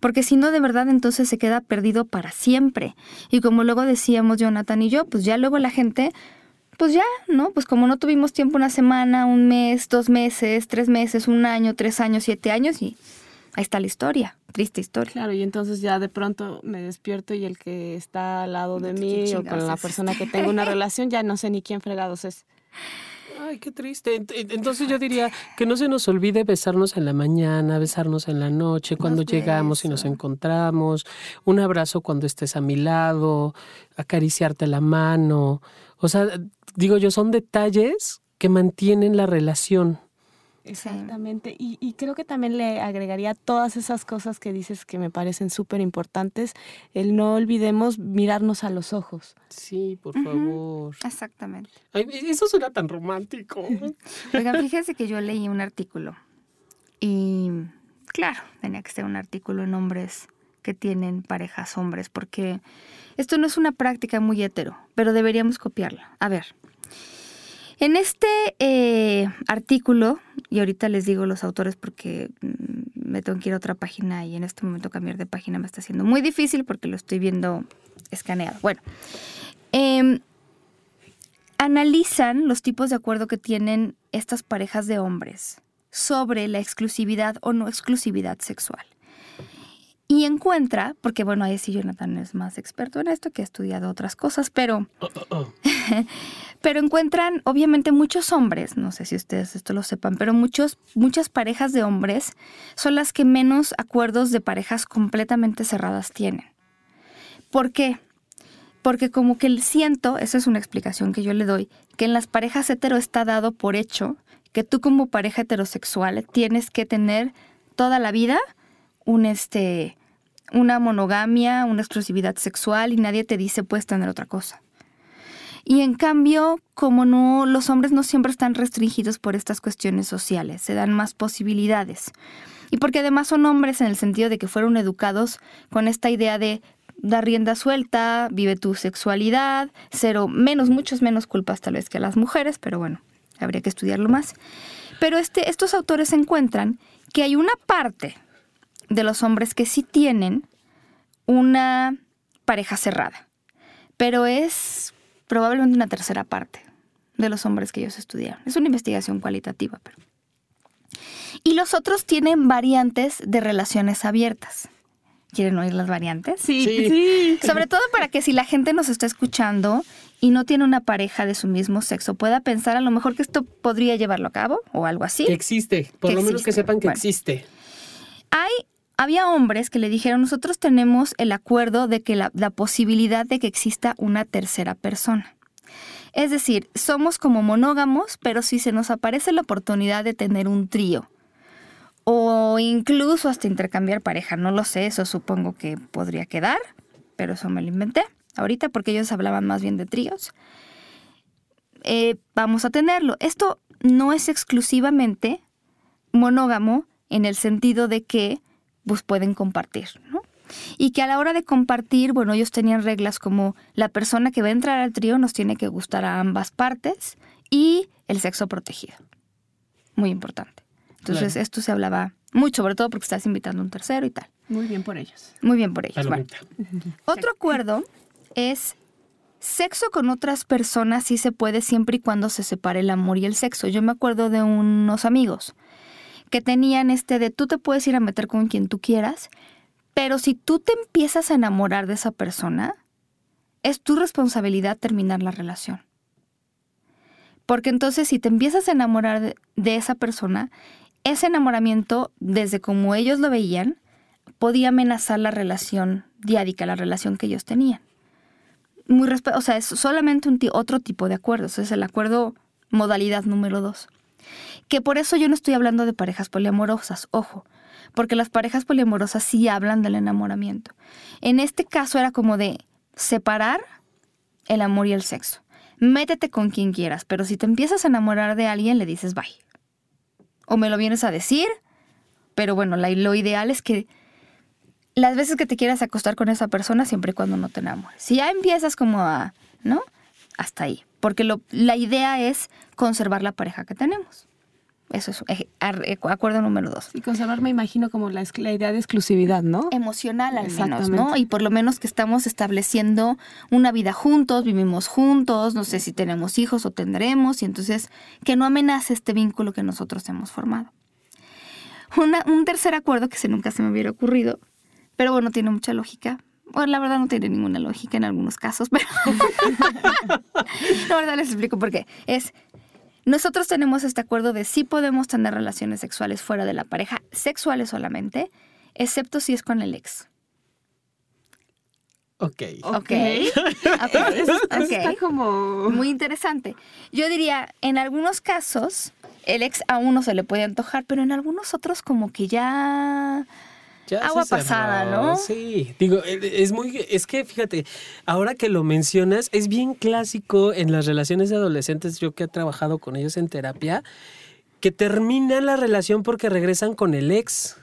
Porque si no, de verdad, entonces se queda perdido para siempre. Y como luego decíamos Jonathan y yo, pues ya luego la gente pues ya, ¿no? Pues como no tuvimos tiempo una semana, un mes, dos meses, tres meses, un año, tres años, siete años y ahí está la historia, triste historia. Claro, y entonces ya de pronto me despierto y el que está al lado de mí o con la persona que tengo una relación ya no sé ni quién fregados es. Ay, qué triste. Entonces yo diría que no se nos olvide besarnos en la mañana, besarnos en la noche, cuando llegamos y nos encontramos, un abrazo cuando estés a mi lado, acariciarte la mano. O sea, digo yo, son detalles que mantienen la relación. Exactamente. Y, y, creo que también le agregaría todas esas cosas que dices que me parecen súper importantes. El no olvidemos mirarnos a los ojos. Sí, por favor. Exactamente. Ay, eso suena tan romántico. Oigan, fíjese que yo leí un artículo y claro, tenía que ser un artículo en hombres que tienen parejas hombres, porque esto no es una práctica muy hetero, pero deberíamos copiarla. A ver, en este eh, artículo, y ahorita les digo los autores porque mm, me tengo que ir a otra página y en este momento cambiar de página me está haciendo muy difícil porque lo estoy viendo escaneado. Bueno, em, analizan los tipos de acuerdo que tienen estas parejas de hombres sobre la exclusividad o no exclusividad sexual. Y encuentra, porque bueno, ahí sí Jonathan es más experto en esto, que ha estudiado otras cosas, pero, oh, oh, oh. Pero encuentran obviamente muchos hombres, no sé si ustedes esto lo sepan, pero muchos, muchas parejas de hombres son las que menos acuerdos de parejas completamente cerradas tienen. ¿Por qué? Porque como que siento, esa es una explicación que yo le doy, que en las parejas hetero está dado por hecho que tú como pareja heterosexual tienes que tener toda la vida un este una monogamia, una exclusividad sexual y nadie te dice puedes tener otra cosa. Y en cambio, como no los hombres no siempre están restringidos por estas cuestiones sociales, se dan más posibilidades. Y porque además son hombres en el sentido de que fueron educados con esta idea de dar rienda suelta, vive tu sexualidad, cero menos muchos menos culpas tal vez que las mujeres, pero bueno, habría que estudiarlo más. Pero este, estos autores encuentran que hay una parte de los hombres que sí tienen una pareja cerrada, pero es probablemente una tercera parte de los hombres que ellos estudiaron. Es una investigación cualitativa, pero... Y los otros tienen variantes de relaciones abiertas. ¿Quieren oír las variantes? Sí, sí. Sobre todo para que si la gente nos está escuchando y no tiene una pareja de su mismo sexo, pueda pensar a lo mejor que esto podría llevarlo a cabo o algo así. Que existe, por lo menos que sepan que existe. Hay había hombres que le dijeron, nosotros tenemos el acuerdo de que la, posibilidad de que exista una tercera persona. Es decir, somos como monógamos, pero si se nos aparece la oportunidad de tener un trío, o incluso hasta intercambiar pareja, no lo sé, eso supongo que podría quedar, pero eso me lo inventé ahorita porque ellos hablaban más bien de tríos. Eh, vamos a tenerlo. Esto no es exclusivamente monógamo en el sentido de que pues pueden compartir, ¿no? Y que a la hora de compartir, bueno, ellos tenían reglas como la persona que va a entrar al trío nos tiene que gustar a ambas partes y el sexo protegido. Muy importante. Entonces, esto se hablaba mucho, sobre todo porque estás invitando a un tercero y tal. Muy bien por ellos. Muy bien por ellos. Otro acuerdo es sexo con otras personas sí se puede siempre y cuando se separe el amor y el sexo. Yo me acuerdo de unos amigos que tenían este de tú te puedes ir a meter con quien tú quieras, pero si tú te empiezas a enamorar de esa persona, es tu responsabilidad terminar la relación. Porque entonces si te empiezas a enamorar de, esa persona, ese enamoramiento, desde como ellos lo veían, podía amenazar la relación diádica, la relación que ellos tenían. Muy o sea, es solamente un otro tipo de acuerdos, es el acuerdo modalidad número dos. Que por eso yo no estoy hablando de parejas poliamorosas, ojo, porque las parejas poliamorosas sí hablan del enamoramiento. En este caso era como de separar el amor y el sexo. Métete con quien quieras, pero si te empiezas a enamorar de alguien, le dices bye. O me lo vienes a decir, pero bueno, lo ideal es que las veces que te quieras acostar con esa persona, siempre y cuando no te enamores. Si ya empiezas como a, ¿no? Hasta ahí. Porque lo, la idea es conservar la pareja que tenemos. Eso es eh, eh, acuerdo número dos. Y conservar, me imagino, como la, la, idea de exclusividad, ¿no? Emocional al menos, ¿no? Y por lo menos que estamos estableciendo una vida juntos, vivimos juntos, no sé si tenemos hijos o tendremos, y entonces que no amenace este vínculo que nosotros hemos formado. un tercer acuerdo que se nunca se me hubiera ocurrido pero bueno, tiene mucha lógica. Bueno, la verdad no tiene ninguna lógica en algunos casos, pero la verdad les explico por qué. Es, nosotros tenemos este acuerdo de si podemos tener relaciones sexuales fuera de la pareja, sexuales solamente, excepto si es con el ex. Ok. Ok. okay. Está como... Muy interesante. Yo diría, en algunos casos, el ex a uno se le puede antojar, pero en algunos otros como que ya agua pasada, ¿no? Sí, digo, e, es muy, es que fíjate, ahora que lo mencionas, es bien clásico en las relaciones de adolescentes, yo que he trabajado con ellos en terapia, que terminan la relación porque regresan con el ex.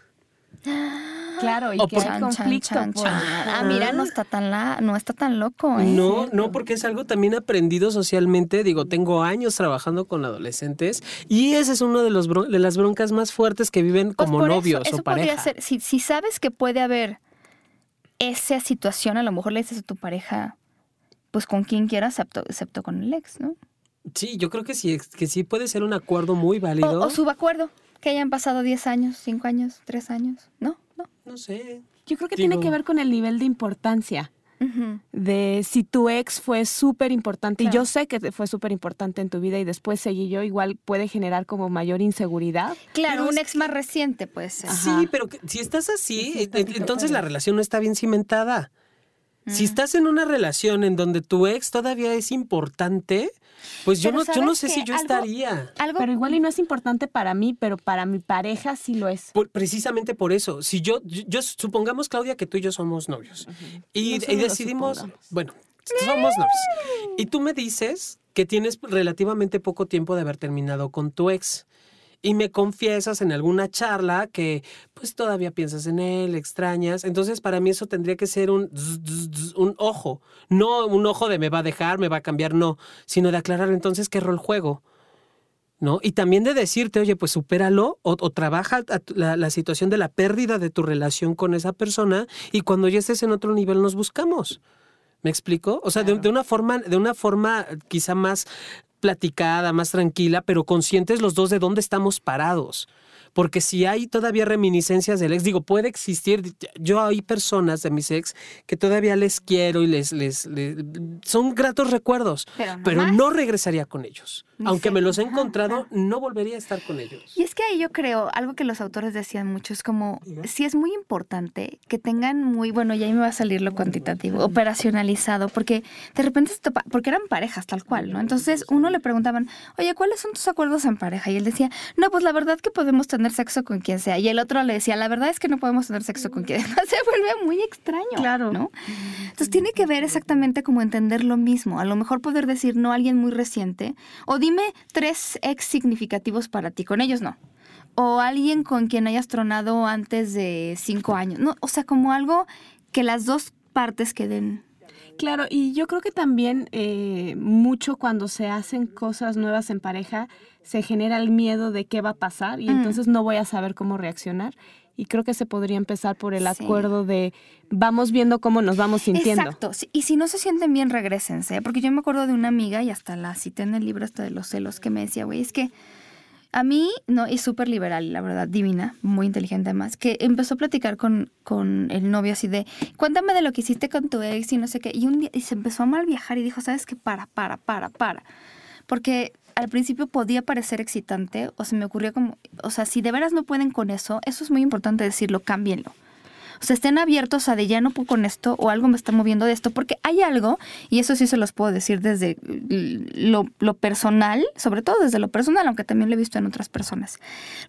Claro, y que hay conflicto. Ah, mira, no está tan la, no está tan loco. ¿eh? No, no, porque es algo también aprendido socialmente. Digo, tengo años trabajando con adolescentes y ese es uno de los de las broncas más fuertes que viven pues como novios eso, o pareja. Ser, si, si sabes que puede haber esa situación, a lo mejor le dices a tu pareja, pues con quien quieras, excepto, excepto con el ex, ¿no? Sí, yo creo que sí, que sí puede ser un acuerdo muy válido. O, o subacuerdo, que hayan pasado 10 años, 5 años, 3 años, ¿no? No. Sé. Yo creo que tiene que ver con el nivel de importancia. De si tu ex fue súper importante, y yo sé que fue súper importante en tu vida y después seguí yo, igual puede generar como mayor inseguridad. Claro, un ex más reciente, pues. Sí, pero si estás así, entonces la relación no está bien cimentada. Si estás en una relación en donde tu ex todavía es importante, pues yo no, yo no sé si yo estaría. Algo, pero igual y no es importante para mí, pero para mi pareja sí lo es. precisamente por eso. Si yo, yo, supongamos, Claudia, que tú y yo somos novios. y, decidimos, bueno, somos novios. Y tú me dices que tienes relativamente poco tiempo de haber terminado con tu ex y me confiesas en alguna charla que pues todavía piensas en él, extrañas. Entonces para mí eso tendría que ser un, un ojo, no un ojo de me va a dejar, me va a cambiar, no, sino de aclarar entonces qué rol juego. ¿No? Y también de decirte, oye, pues supéralo o, trabaja la, la, situación de la pérdida de tu relación con esa persona y cuando ya estés en otro nivel nos buscamos. ¿Me explico? O sea, de, de, una forma, de una forma quizá más platicada, más tranquila, pero conscientes los dos de dónde estamos parados porque si hay todavía reminiscencias del ex, digo, puede existir, yo hay personas de mis ex que todavía les quiero y les, les, son gratos recuerdos, pero no, regresaría con ellos. Aunque me los he encontrado, no volvería a estar con ellos. Y es que ahí yo creo, algo que los autores decían mucho, es como, si es muy importante que tengan muy, bueno, ya ahí me va a salir lo cuantitativo, operacionalizado, porque de repente, porque eran parejas tal cual, ¿no? Entonces uno le preguntaban, oye, ¿cuáles son tus acuerdos en pareja? Y él decía, no, pues la verdad que podemos tener sexo con quien sea. Y el otro le decía, la verdad es que no podemos tener sexo con quien sea. Se vuelve muy extraño. Claro. ¿no? Entonces tiene que ver exactamente como entender lo mismo. A lo mejor poder decir no a alguien muy reciente. O dime tres ex significativos para ti. Con ellos no. O alguien con quien hayas tronado antes de cinco años. No, o sea, como algo que las dos partes queden Claro, y yo creo que también eh, mucho cuando se hacen cosas nuevas en pareja, se genera el miedo de qué va a pasar y mm. entonces no voy a saber cómo reaccionar. Y creo que se podría empezar por el acuerdo de vamos viendo cómo nos vamos sintiendo. Exacto. Y si no se sienten bien, regresense. Porque yo me acuerdo de una amiga, y hasta la cité en el libro hasta de los celos, que me decía, güey, es que a mí, no, es súper liberal, la verdad, divina, muy inteligente además, que empezó a platicar con, con el novio así de, cuéntame de lo que hiciste con tu ex y no sé qué. Y un día y se empezó a mal viajar y dijo, ¿sabes qué? Para, para, para, para. Porque al principio podía parecer excitante o se me ocurrió como, o sea, si de veras no pueden con eso, eso es muy importante decirlo, cámbienlo. O sea, estén abiertos a de ya no puedo con esto o algo me está moviendo de esto, porque hay algo, y eso sí se los puedo decir desde lo, personal, sobre todo desde lo personal, aunque también lo he visto en otras personas.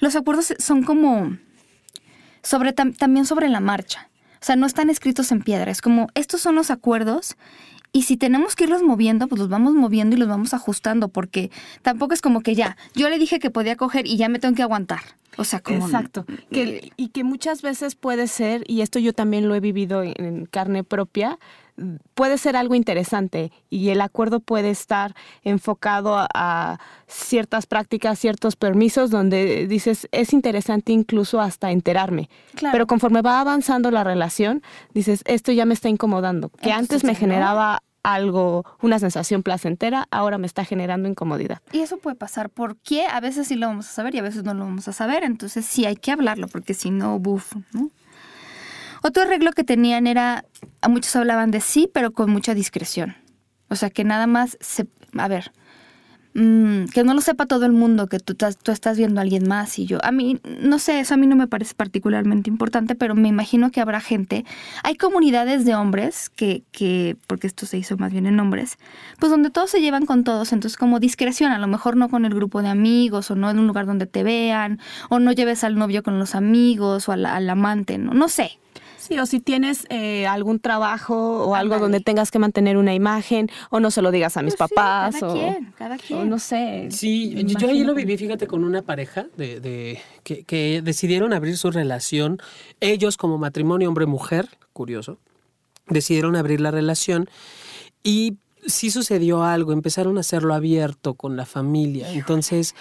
Los acuerdos son como sobre también sobre la marcha. O sea, no están escritos en piedra. Es como, estos son los acuerdos y si tenemos que irlos moviendo, pues los vamos moviendo y los vamos ajustando, porque tampoco es como que ya, yo le dije que podía coger y ya me tengo que aguantar. O sea, como... Exacto. Que, y que muchas veces puede ser, y esto yo también lo he vivido en carne propia, puede ser algo interesante y el acuerdo puede estar enfocado a, ciertas prácticas, ciertos permisos donde dices, es interesante incluso hasta enterarme. Pero conforme va avanzando la relación, dices, esto ya me está incomodando, que antes me generaba algo, una sensación placentera, ahora me está generando incomodidad. Y eso puede pasar porque a veces sí lo vamos a saber y a veces no lo vamos a saber, entonces sí hay que hablarlo porque si no, buf, ¿no? Otro arreglo que tenían era, a muchos hablaban de sí, pero con mucha discreción. O sea, que nada más se, a ver, mm, que no lo sepa todo el mundo, que tú, tú, estás viendo a alguien más y yo. A mí, no sé, eso a mí no me parece particularmente importante, pero me imagino que habrá gente. Hay comunidades de hombres que, que, porque esto se hizo más bien en hombres, pues donde todos se llevan con todos, entonces como discreción, a lo mejor no con el grupo de amigos o no en un lugar donde te vean, o no lleves al novio con los amigos o al, al amante, no, no sé. Sí, o si tienes eh, algún trabajo o algo donde tengas que mantener una imagen, o no se lo digas a mis pues papás, cada o, quien, cada quien. no sé. Sí, yo ahí lo viví, fíjate, con una pareja de, de que, que decidieron abrir su relación, ellos como matrimonio hombre-mujer, curioso, decidieron abrir la relación y sí sucedió algo, empezaron a hacerlo abierto con la familia. Entonces,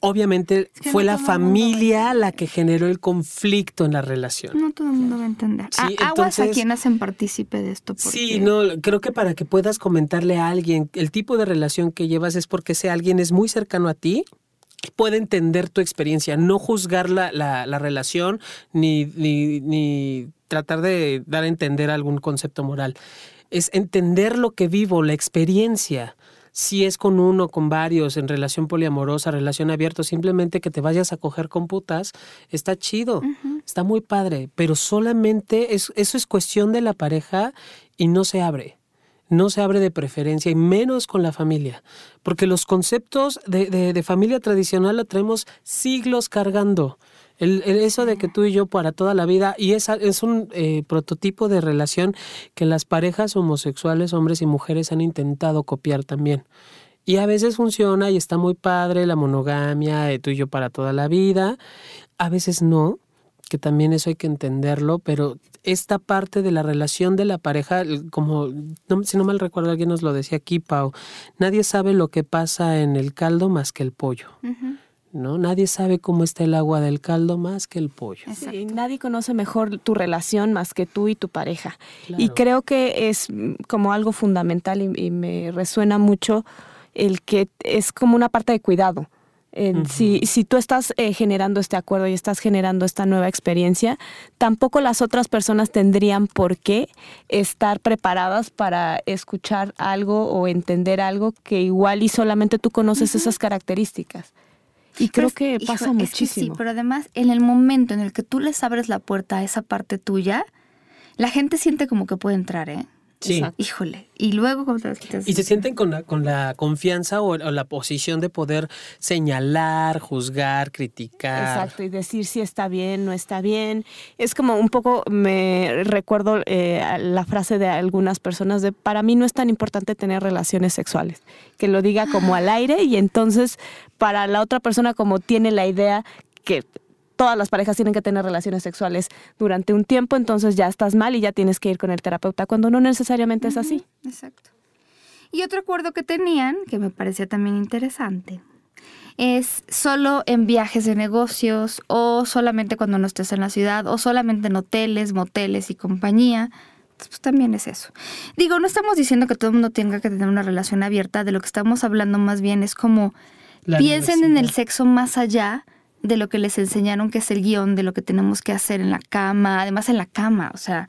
obviamente fue la familia la que generó el conflicto en la relación. No todo el mundo va a entender. Sí, aguas a quien hacen partícipe de esto. Sí, no, creo que para que puedas comentarle a alguien el tipo de relación que llevas es porque ese alguien es muy cercano a ti, puede entender tu experiencia, no juzgar la, la, relación ni, ni, ni tratar de dar a entender algún concepto moral. Es entender lo que vivo, la experiencia si es con uno, con varios, en relación poliamorosa, relación abierta, simplemente que te vayas a coger con putas, está chido, está muy padre, pero solamente es, eso es cuestión de la pareja y no se abre. No se abre de preferencia y menos con la familia, porque los conceptos de, de familia tradicional lo traemos siglos cargando. El, eso de que tú y yo para toda la vida, y es, es un eh, prototipo de relación que las parejas homosexuales, hombres y mujeres, han intentado copiar también. Y a veces funciona y está muy padre la monogamia, de tú y yo para toda la vida. A veces no, que también eso hay que entenderlo, pero esta parte de la relación de la pareja, como si no mal recuerdo, alguien nos lo decía aquí, Pau, nadie sabe lo que pasa en el caldo más que el pollo. ¿No? Nadie sabe cómo está el agua del caldo más que el pollo. Sí, nadie conoce mejor tu relación más que tú y tu pareja. Y creo que es como algo fundamental y, me resuena mucho el que es como una parte de cuidado. si, si, tú estás eh, generando este acuerdo y estás generando esta nueva experiencia, tampoco las otras personas tendrían por qué estar preparadas para escuchar algo o entender algo que igual y solamente tú conoces esas características. Y creo que pasa muchísimo. sí, pero además en el momento en el que tú les abres la puerta a esa parte tuya, la gente siente como que puede entrar, ¿eh? Sí. Híjole. Y luego, ¿cómo te Y se sienten con la, con la confianza o, la posición de poder señalar, juzgar, criticar. Exacto, y decir si está bien, no está bien. Es como un poco, me recuerdo eh, la frase de algunas personas de, para mí no es tan importante tener relaciones sexuales. Que lo diga como al aire y entonces para la otra persona como tiene la idea que todas las parejas tienen que tener relaciones sexuales durante un tiempo, entonces ya estás mal y ya tienes que ir con el terapeuta, cuando no necesariamente es así. Exacto. Y otro acuerdo que tenían, que me parecía también interesante, es solo en viajes de negocios o solamente cuando no estés en la ciudad o solamente en hoteles, moteles y compañía. Pues también es eso. Digo, no estamos diciendo que todo el mundo tenga que tener una relación abierta, de lo que estamos hablando más bien es como piensen en el sexo más allá de lo que les enseñaron que es el guion, de lo que tenemos que hacer en la cama, además en la cama, o sea,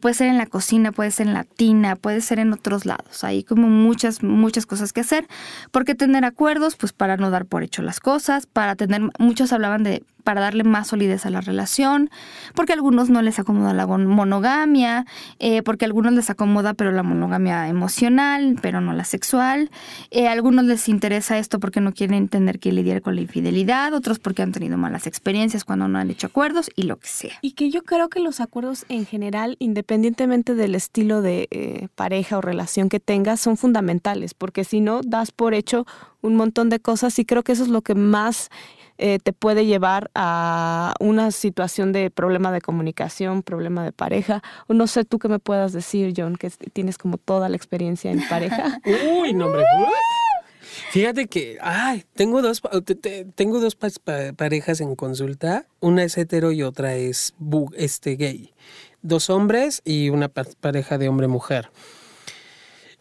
puede ser en la cocina, puede ser en la tina, puede ser en otros lados, hay como muchas, muchas cosas que hacer. ¿Por qué tener acuerdos? Pues para no dar por hecho las cosas, para tener, muchos hablaban de para darle más solidez a la relación, porque a algunos no les acomoda la monogamia, eh, porque a algunos les acomoda pero la monogamia emocional, pero no la sexual, eh, a algunos les interesa esto porque no quieren tener que lidiar con la infidelidad, otros porque han tenido malas experiencias cuando no han hecho acuerdos y lo que sea. Y que yo creo que los acuerdos en general, independientemente del estilo de eh, pareja o relación que tengas, son fundamentales, porque si no, das por hecho un montón de cosas y creo que eso es lo que más eh, te puede llevar a una situación de problema de comunicación, problema de pareja. No sé tú qué me puedas decir, John, que tienes como toda la experiencia en pareja. Uy, no, hombre. Fíjate que, ay, tengo dos, tengo dos parejas en consulta. Una es hetero y otra es este, gay. Dos hombres y una pareja de hombre-mujer.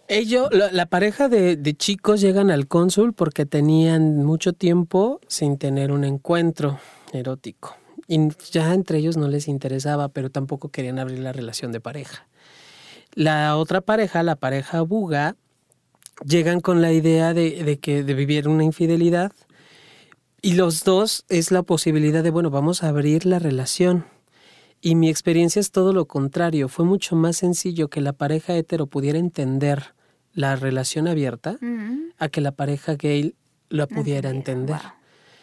Ellos, la, pareja de, chicos llegan al cónsul porque tenían mucho tiempo sin tener un encuentro erótico. Y ya entre ellos no les interesaba, pero tampoco querían abrir la relación de pareja. La otra pareja, la pareja Buga, llegan con la idea de, que de vivir una infidelidad. Y los dos es la posibilidad de, bueno, vamos a abrir la relación. Y mi experiencia es todo lo contrario. Fue mucho más sencillo que la pareja hetero pudiera entender la relación abierta a que la pareja gay la pudiera entender.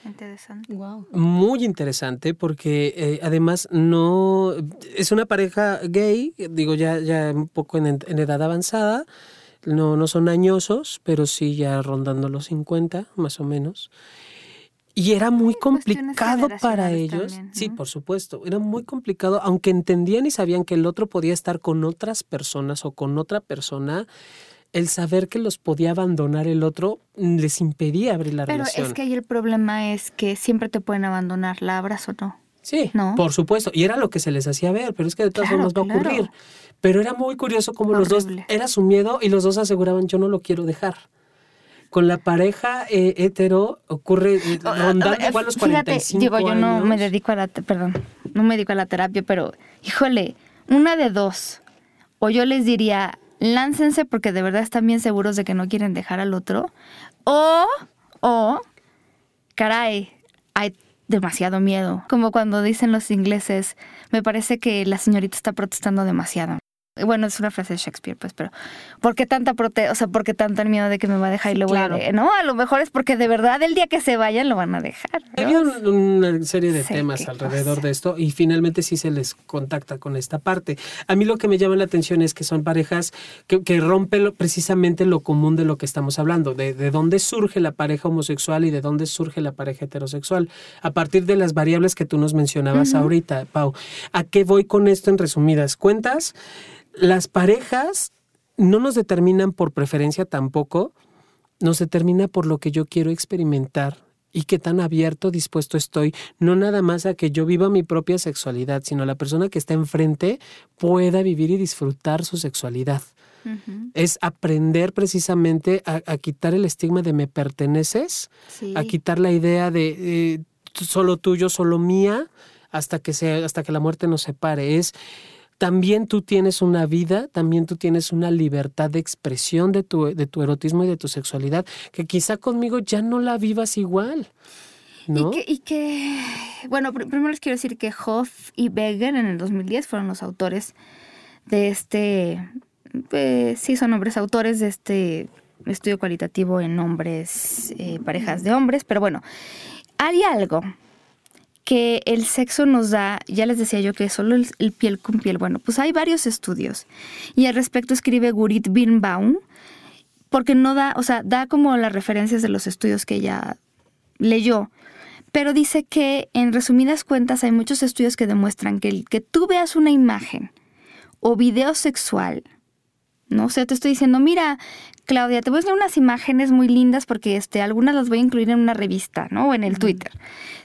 Interesante. Muy interesante porque eh, además no es una pareja gay, digo ya, ya un poco en, edad avanzada, no, no son añosos, pero sí ya rondando los 50 más o menos. Y era muy complicado para ellos. Sí, por supuesto. Era muy complicado, aunque entendían y sabían que el otro podía estar con otras personas o con otra persona el saber que los podía abandonar el otro mm, les impedía abrir la relación. Pero es que ahí el problema es que siempre te pueden abandonar, la abras o no. Sí, ¿No? por supuesto. Y era lo que se les hacía ver, pero es que de todas formas va a ocurrir. Pero era muy curioso cómo los dos, era su miedo y los dos aseguraban, yo no lo quiero dejar. Con la pareja eh, hetero ocurre eh, rondando igual los 45 digo, yo no me dedico a la, perdón, no me dedico a la terapia, pero híjole, una de dos. O yo les diría, láncense porque de verdad están bien seguros de que no quieren dejar al otro. O, o, caray, hay demasiado miedo. Como cuando dicen los ingleses, me parece que la señorita está protestando demasiado. Bueno, es una frase de Shakespeare, pues, pero ¿por qué tanta prote o sea, por qué tanto el miedo de que me va a dejar y lo voy a No, a lo mejor es porque de verdad el día que se vayan lo van a dejar. Hay una serie de temas alrededor de esto y finalmente sí se les contacta con esta parte. A mí lo que me llama la atención es que son parejas que, que rompen precisamente lo común de lo que estamos hablando, de, de dónde surge la pareja homosexual y de dónde surge la pareja heterosexual, a partir de las variables que tú nos mencionabas ahorita, Pau. ¿A qué voy con esto en resumidas cuentas? Las parejas no nos determinan por preferencia tampoco, nos determina por lo que yo quiero experimentar y qué tan abierto, dispuesto estoy, no nada más a que yo viva mi propia sexualidad, sino la persona que está enfrente pueda vivir y disfrutar su sexualidad. Es aprender precisamente a, quitar el estigma de me perteneces, a quitar la idea de eh, solo tuyo, solo mía, hasta que, sea, hasta que la muerte nos separe. Es también tú tienes una vida, también tú tienes una libertad de expresión de tu, erotismo y de tu sexualidad, que quizá conmigo ya no la vivas igual. ¿no? Y, que, bueno, primero les quiero decir que Hoff y Beger en el 2010 fueron los autores de este, pues, sí, son hombres autores de este estudio cualitativo en hombres, eh, parejas de hombres, pero bueno, hay algo que el sexo nos da, ya les decía yo que solo el, piel con piel. Bueno, pues hay varios estudios. Y al respecto escribe Gurit Birnbaum, porque no da, o sea, da como las referencias de los estudios que ella leyó. Pero dice que, en resumidas cuentas, hay muchos estudios que demuestran que el que tú veas una imagen o video sexual, ¿no? O sea, te estoy diciendo, mira, Claudia, te voy a enseñar unas imágenes muy lindas porque este, algunas las voy a incluir en una revista, ¿no? O en el Twitter.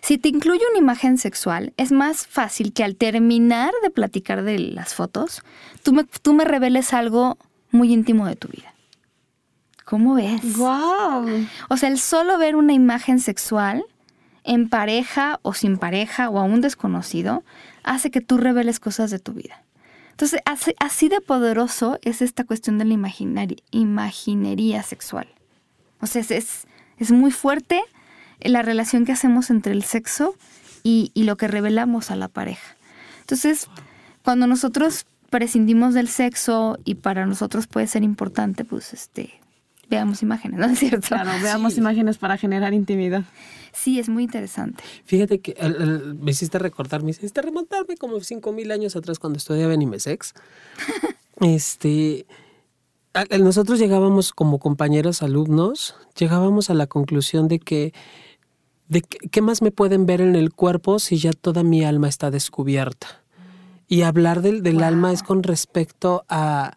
Si te incluyo una imagen sexual, es más fácil que al terminar de platicar de las fotos, tú me, tú me reveles algo muy íntimo de tu vida. ¿Cómo ves? ¡Wow! O sea, el solo ver una imagen sexual en pareja o sin pareja o a un desconocido hace que tú reveles cosas de tu vida. Entonces, así, de poderoso es esta cuestión de la imaginería sexual. O sea, es, es, muy fuerte la relación que hacemos entre el sexo y, y lo que revelamos a la pareja. Entonces, cuando nosotros prescindimos del sexo y para nosotros puede ser importante, pues este, veamos imágenes, ¿no es cierto? Claro, veamos imágenes para generar intimidad. Sí, es muy interesante. Fíjate que el- el- me hiciste recordar, me hiciste remontarme como cinco mil años atrás cuando estudiaba en IMESEX. este, a- a- nosotros llegábamos como compañeros alumnos, llegábamos a la conclusión de que, de que- ¿qué más me pueden ver en el cuerpo si ya toda mi alma está descubierta? Y hablar del, del alma es con respecto a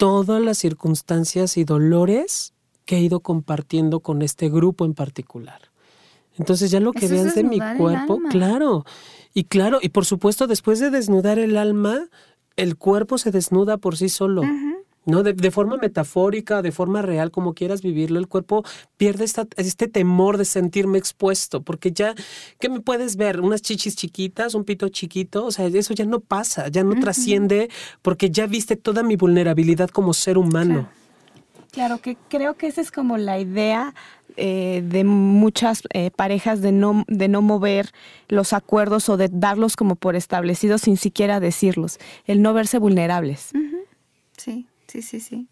todas las circunstancias y dolores que he ido compartiendo con este grupo en particular. Entonces ya lo que Eso es veas de mi cuerpo, claro. Y claro, y por supuesto, después de desnudar el alma, el cuerpo se desnuda por sí solo. ¿No? De, de forma metafórica, de forma real, como quieras vivirlo, el cuerpo pierde esta- este temor de sentirme expuesto, porque ya, ¿qué me puedes ver? Unas chichis chiquitas, un pito chiquito, o sea, eso ya no pasa, ya no trasciende, porque ya viste toda mi vulnerabilidad como ser humano. Claro, que creo que esa es como la idea eh, de muchas eh, parejas de no, de no mover los acuerdos o de darlos como por establecidos sin siquiera decirlos, el no verse vulnerables. Sí, sí, sí, sí.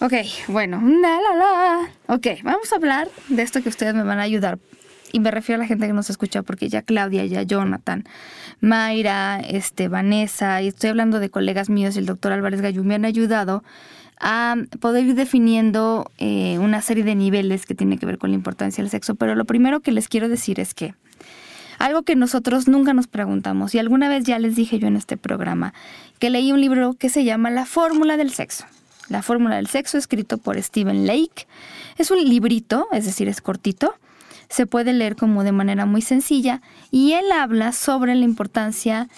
Ok, bueno, la, la, la. Ok, vamos a hablar de esto que ustedes me van a ayudar. Y me refiero a la gente que nos escucha, porque ya Claudia, ya Jonathan, Mayra, este, Vanessa, y estoy hablando de colegas míos el doctor Álvarez Gallú, me han ayudado a poder ir definiendo eh, una serie de niveles que tienen que ver con la importancia del sexo. Pero lo primero que les quiero decir es que algo que nosotros nunca nos preguntamos, y alguna vez ya les dije yo en este programa, que leí un libro que se llama La Fórmula del Sexo. La Fórmula del Sexo, escrito por Stephen Lake. Es un librito, es decir, es cortito. Se puede leer como de manera muy sencilla y él habla sobre la importancia,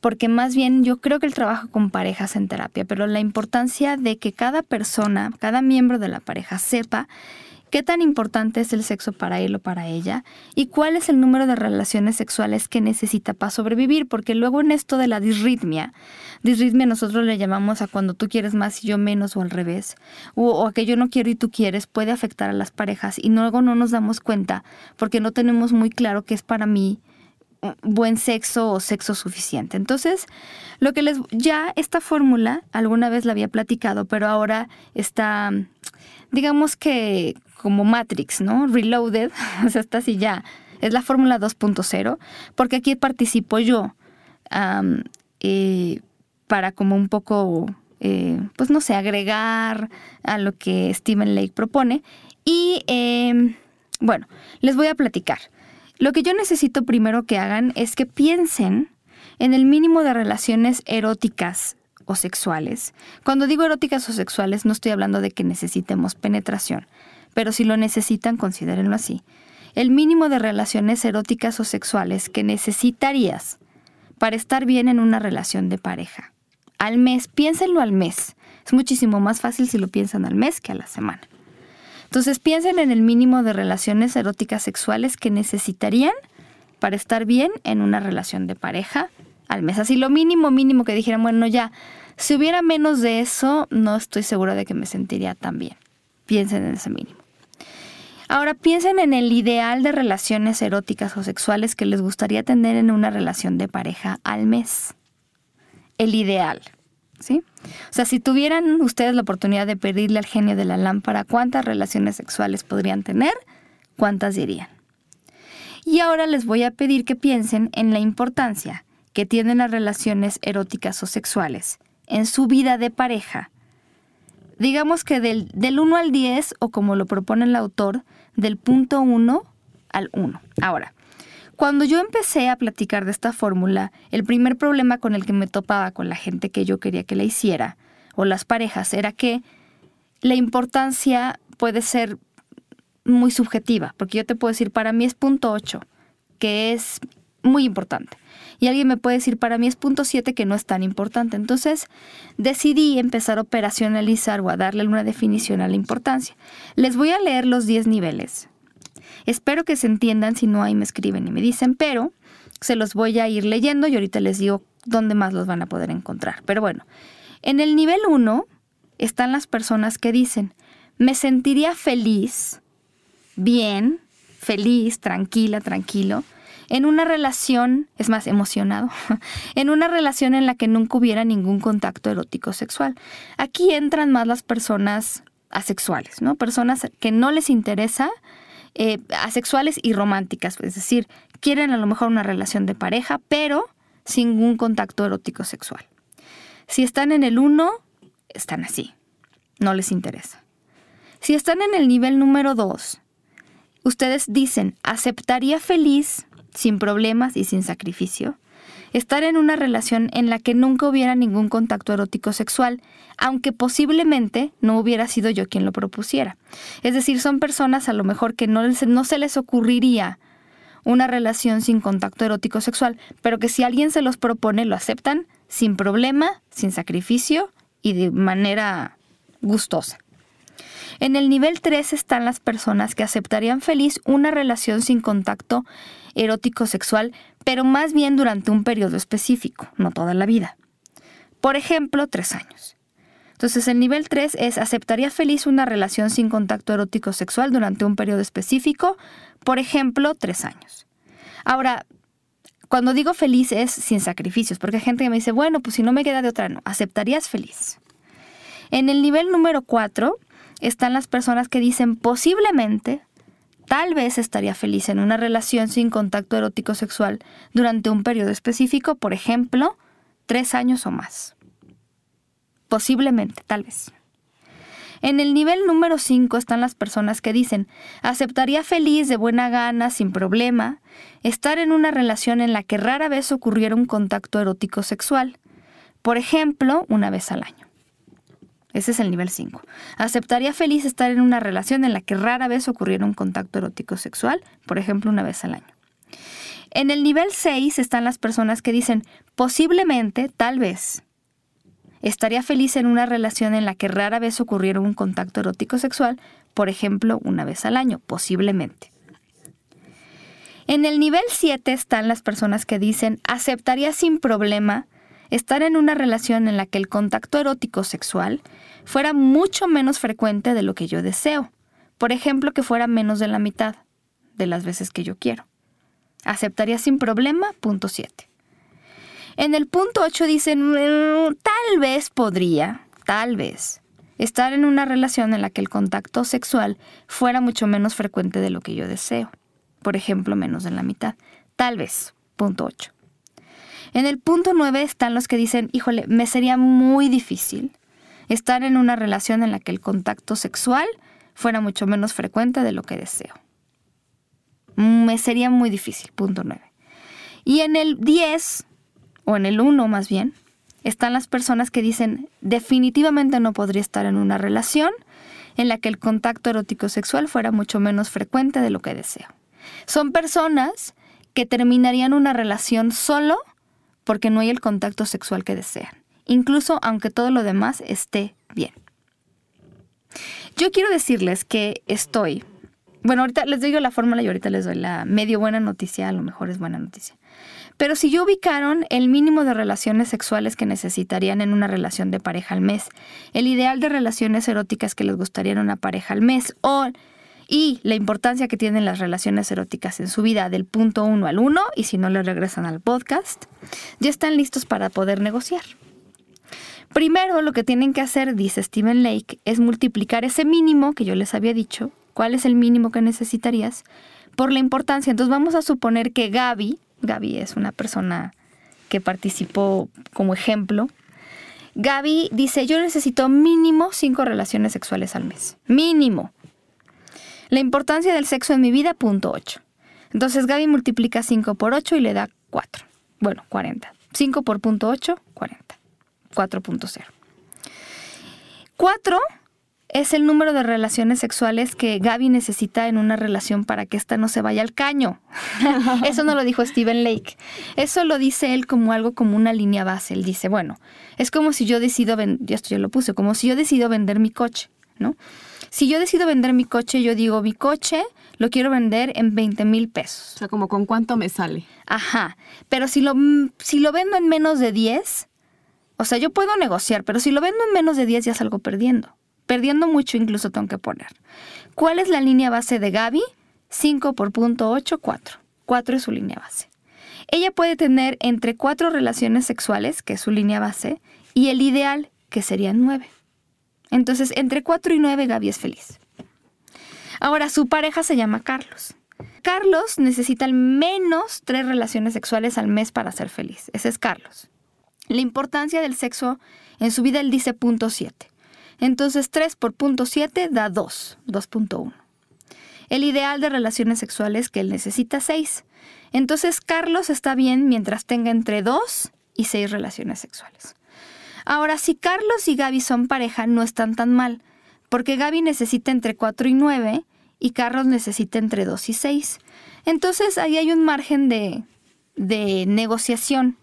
porque más bien yo creo que él trabaja con parejas en terapia, pero la importancia de que cada persona, cada miembro de la pareja sepa qué tan importante es el sexo para él o para ella y cuál es el número de relaciones sexuales que necesita para sobrevivir, porque luego en esto de la disritmia, disritmia nosotros le llamamos a cuando tú quieres más y yo menos o al revés, o, a que yo no quiero y tú quieres, puede afectar a las parejas y luego no nos damos cuenta porque no tenemos muy claro qué es para mí buen sexo o sexo suficiente. Entonces, lo que les ya esta fórmula alguna vez la había platicado, pero ahora está digamos que como Matrix, ¿no? Reloaded, o sea, está así ya. Es la fórmula 2.0, porque aquí participo yo eh, para como un poco, eh, pues no sé, agregar a lo que Stephen Lake propone. Y em, bueno, les voy a platicar. Lo que yo necesito primero que hagan es que piensen en el mínimo de relaciones eróticas o sexuales. Cuando digo eróticas o sexuales no estoy hablando de que necesitemos penetración, pero si lo necesitan, considérenlo así. El mínimo de relaciones eróticas o sexuales que necesitarías para estar bien en una relación de pareja. Al mes, piénsenlo al mes. Es muchísimo más fácil si lo piensan al mes que a la semana. Entonces piensen en el mínimo de relaciones eróticas sexuales que necesitarían para estar bien en una relación de pareja al mes. Así lo mínimo, mínimo que dijeran, bueno, ya, si hubiera menos de eso, no estoy segura de que me sentiría tan bien. Piensen en ese mínimo. Ahora piensen en el ideal de relaciones eróticas o sexuales que les gustaría tener en una relación de pareja al mes. El ideal, ¿sí? O sea, si tuvieran ustedes la oportunidad de pedirle al genio de la lámpara cuántas relaciones sexuales podrían tener, ¿cuántas dirían? Y ahora les voy a pedir que piensen en la importancia que tienen las relaciones eróticas o sexuales en su vida de pareja. Digamos que del, del 1 al 10, o como lo propone el autor, del punto 1 al 1. Ahora, cuando yo empecé a platicar de esta fórmula, el primer problema con el que me topaba con la gente que yo quería que la hiciera, o las parejas, era que la importancia puede ser muy subjetiva, porque yo te puedo decir, para mí es punto 8, que es muy importante. Y alguien me puede decir, para mí es punto 7, que no es tan importante. Entonces, decidí empezar a operacionalizar o a darle una definición a la importancia. Les voy a leer los 10 niveles. Espero que se entiendan, si no ahí me escriben y me dicen, pero se los voy a ir leyendo y ahorita les digo dónde más los van a poder encontrar. Pero bueno, en el nivel 1 están las personas que dicen, me sentiría feliz, bien, feliz, tranquila, tranquilo, en una relación, es más, emocionado, en una relación en la que nunca hubiera ningún contacto erótico sexual. Aquí entran más las personas asexuales, ¿no? Personas que no les interesa, eh, asexuales y románticas, es decir, quieren a lo mejor una relación de pareja, pero sin ningún contacto erótico sexual. Si están en el 1, están así, no les interesa. Si están en el nivel número 2, ustedes dicen, aceptaría feliz sin problemas y sin sacrificio, estar en una relación en la que nunca hubiera ningún contacto erótico sexual, aunque posiblemente no hubiera sido yo quien lo propusiera. Es decir, son personas a lo mejor que no, no se les ocurriría una relación sin contacto erótico sexual, pero que si alguien se los propone lo aceptan sin problema, sin sacrificio y de manera gustosa. En el nivel 3 están las personas que aceptarían feliz una relación sin contacto erótico sexual, pero más bien durante un periodo específico, no toda la vida. Por ejemplo, tres años. Entonces, el nivel 3 es aceptaría feliz una relación sin contacto erótico sexual durante un periodo específico, por ejemplo, tres años. Ahora, cuando digo feliz es sin sacrificios, porque hay gente que me dice, bueno, pues si no me queda de otra, no, aceptarías feliz. En el nivel número 4 están las personas que dicen posiblemente, tal vez estaría feliz en una relación sin contacto erótico sexual durante un periodo específico, por ejemplo, tres años o más. Posiblemente, tal vez. En el nivel número 5 están las personas que dicen, aceptaría feliz, de buena gana, sin problema, estar en una relación en la que rara vez ocurriera un contacto erótico sexual, por ejemplo, una vez al año. Ese es el nivel 5. Aceptaría feliz estar en una relación en la que rara vez ocurriera un contacto erótico sexual, por ejemplo, una vez al año. En el nivel 6 están las personas que dicen, posiblemente, tal vez, estaría feliz en una relación en la que rara vez ocurriera un contacto erótico sexual, por ejemplo, una vez al año, posiblemente. En el nivel 7 están las personas que dicen, aceptaría sin problema estar en una relación en la que el contacto erótico sexual fuera mucho menos frecuente de lo que yo deseo. Por ejemplo, que fuera menos de la mitad de las veces que yo quiero. Aceptaría sin problema, punto 7. En el punto 8 dicen, mm, tal vez podría, tal vez, estar en una relación en la que el contacto sexual fuera mucho menos frecuente de lo que yo deseo. Por ejemplo, menos de la mitad. Tal vez, punto 8. En el punto 9 están los que dicen, híjole, me sería muy difícil estar en una relación en la que el contacto sexual fuera mucho menos frecuente de lo que deseo. Me sería muy difícil, punto 9. Y en el 10, o en el 1 más bien, están las personas que dicen, definitivamente no podría estar en una relación en la que el contacto erótico sexual fuera mucho menos frecuente de lo que deseo. Son personas que terminarían una relación solo porque no hay el contacto sexual que desean, incluso aunque todo lo demás esté bien. Yo quiero decirles que estoy, bueno, ahorita les digo la fórmula y ahorita les doy la medio buena noticia, a lo mejor es buena noticia. Pero si yo ubicaron el mínimo de relaciones sexuales que necesitarían en una relación de pareja al mes, el ideal de relaciones eróticas que les gustaría en una pareja al mes, o y la importancia que tienen las relaciones eróticas en su vida del punto 1 al 1 y si no le regresan al podcast, ya están listos para poder negociar. Primero lo que tienen que hacer, dice Stephen Lake, es multiplicar ese mínimo que yo les había dicho, cuál es el mínimo que necesitarías, por la importancia. Entonces vamos a suponer que Gaby, Gaby es una persona que participó como ejemplo, Gaby dice, yo necesito mínimo cinco relaciones sexuales al mes. Mínimo. La importancia del sexo en mi vida, punto 8. Entonces Gaby multiplica 5 por 8 y le da 4. Bueno, 40. 5 por punto 8, 40. 4.0. 4 es el número de relaciones sexuales que Gaby necesita en una relación para que ésta no se vaya al caño. Eso no lo dijo Stephen Lake. Eso lo dice él como algo como una línea base. Él dice, bueno, es como si yo decido, esto yo lo puse, como si yo decido vender mi coche, ¿no? Si yo decido vender mi coche, yo digo, mi coche lo quiero vender en 20 mil pesos. O sea, como con cuánto me sale. Ajá. Pero si lo, si lo vendo en menos de 10, o sea, yo puedo negociar, pero si lo vendo en menos de 10 ya salgo perdiendo. Perdiendo mucho incluso tengo que poner. ¿Cuál es la línea base de Gaby? 5 por punto 8, 4. 4 es su línea base. Ella puede tener entre 4 relaciones sexuales, que es su línea base, y el ideal, que serían 9. Entonces, entre 4 y 9 Gaby es feliz. Ahora, su pareja se llama Carlos. Carlos necesita al menos 3 relaciones sexuales al mes para ser feliz. Ese es Carlos. La importancia del sexo en su vida él dice punto 7. Entonces 3 por punto 7 da 2, 2.1. El ideal de relaciones sexuales que él necesita 6. Entonces Carlos está bien mientras tenga entre 2 y 6 relaciones sexuales. Ahora, si Carlos y Gaby son pareja, no están tan mal, porque Gaby necesita entre 4 y 9 y Carlos necesita entre 2 y 6. Entonces ahí hay un margen de, de negociación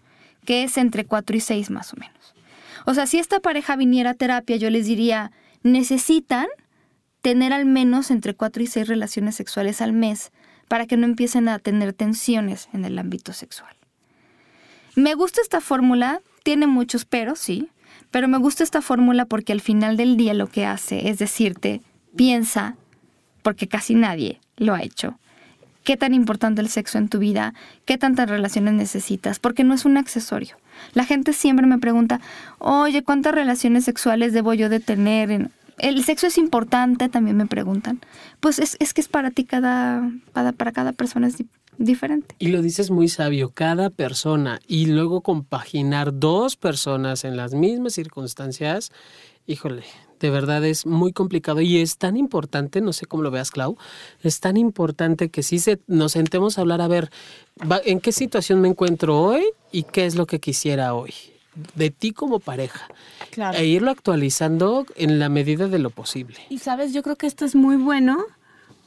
que es entre 4 y 6 más o menos. O sea, si esta pareja viniera a terapia, yo les diría, necesitan tener al menos entre 4 y 6 relaciones sexuales al mes para que no empiecen a tener tensiones en el ámbito sexual. Me gusta esta fórmula, tiene muchos peros, sí, pero me gusta esta fórmula porque al final del día lo que hace es decirte, piensa, porque casi nadie lo ha hecho, qué tan importante el sexo en tu vida, qué tantas relaciones necesitas, porque no es un accesorio. La gente siempre me pregunta, oye, ¿cuántas relaciones sexuales debo yo de tener? El sexo es importante, también me preguntan. Pues es, que es para ti cada, para, para cada persona es diferente. Y lo dices muy sabio, cada persona. Y luego compaginar dos personas en las mismas circunstancias, híjole, de verdad es muy complicado y es tan importante, no sé cómo lo veas, Clau, es tan importante que sí se, nos sentemos a hablar, a ver, ¿en qué situación me encuentro hoy y qué es lo que quisiera hoy? De ti como pareja. Claro. E irlo actualizando en la medida de lo posible. Y sabes, yo creo que esto es muy bueno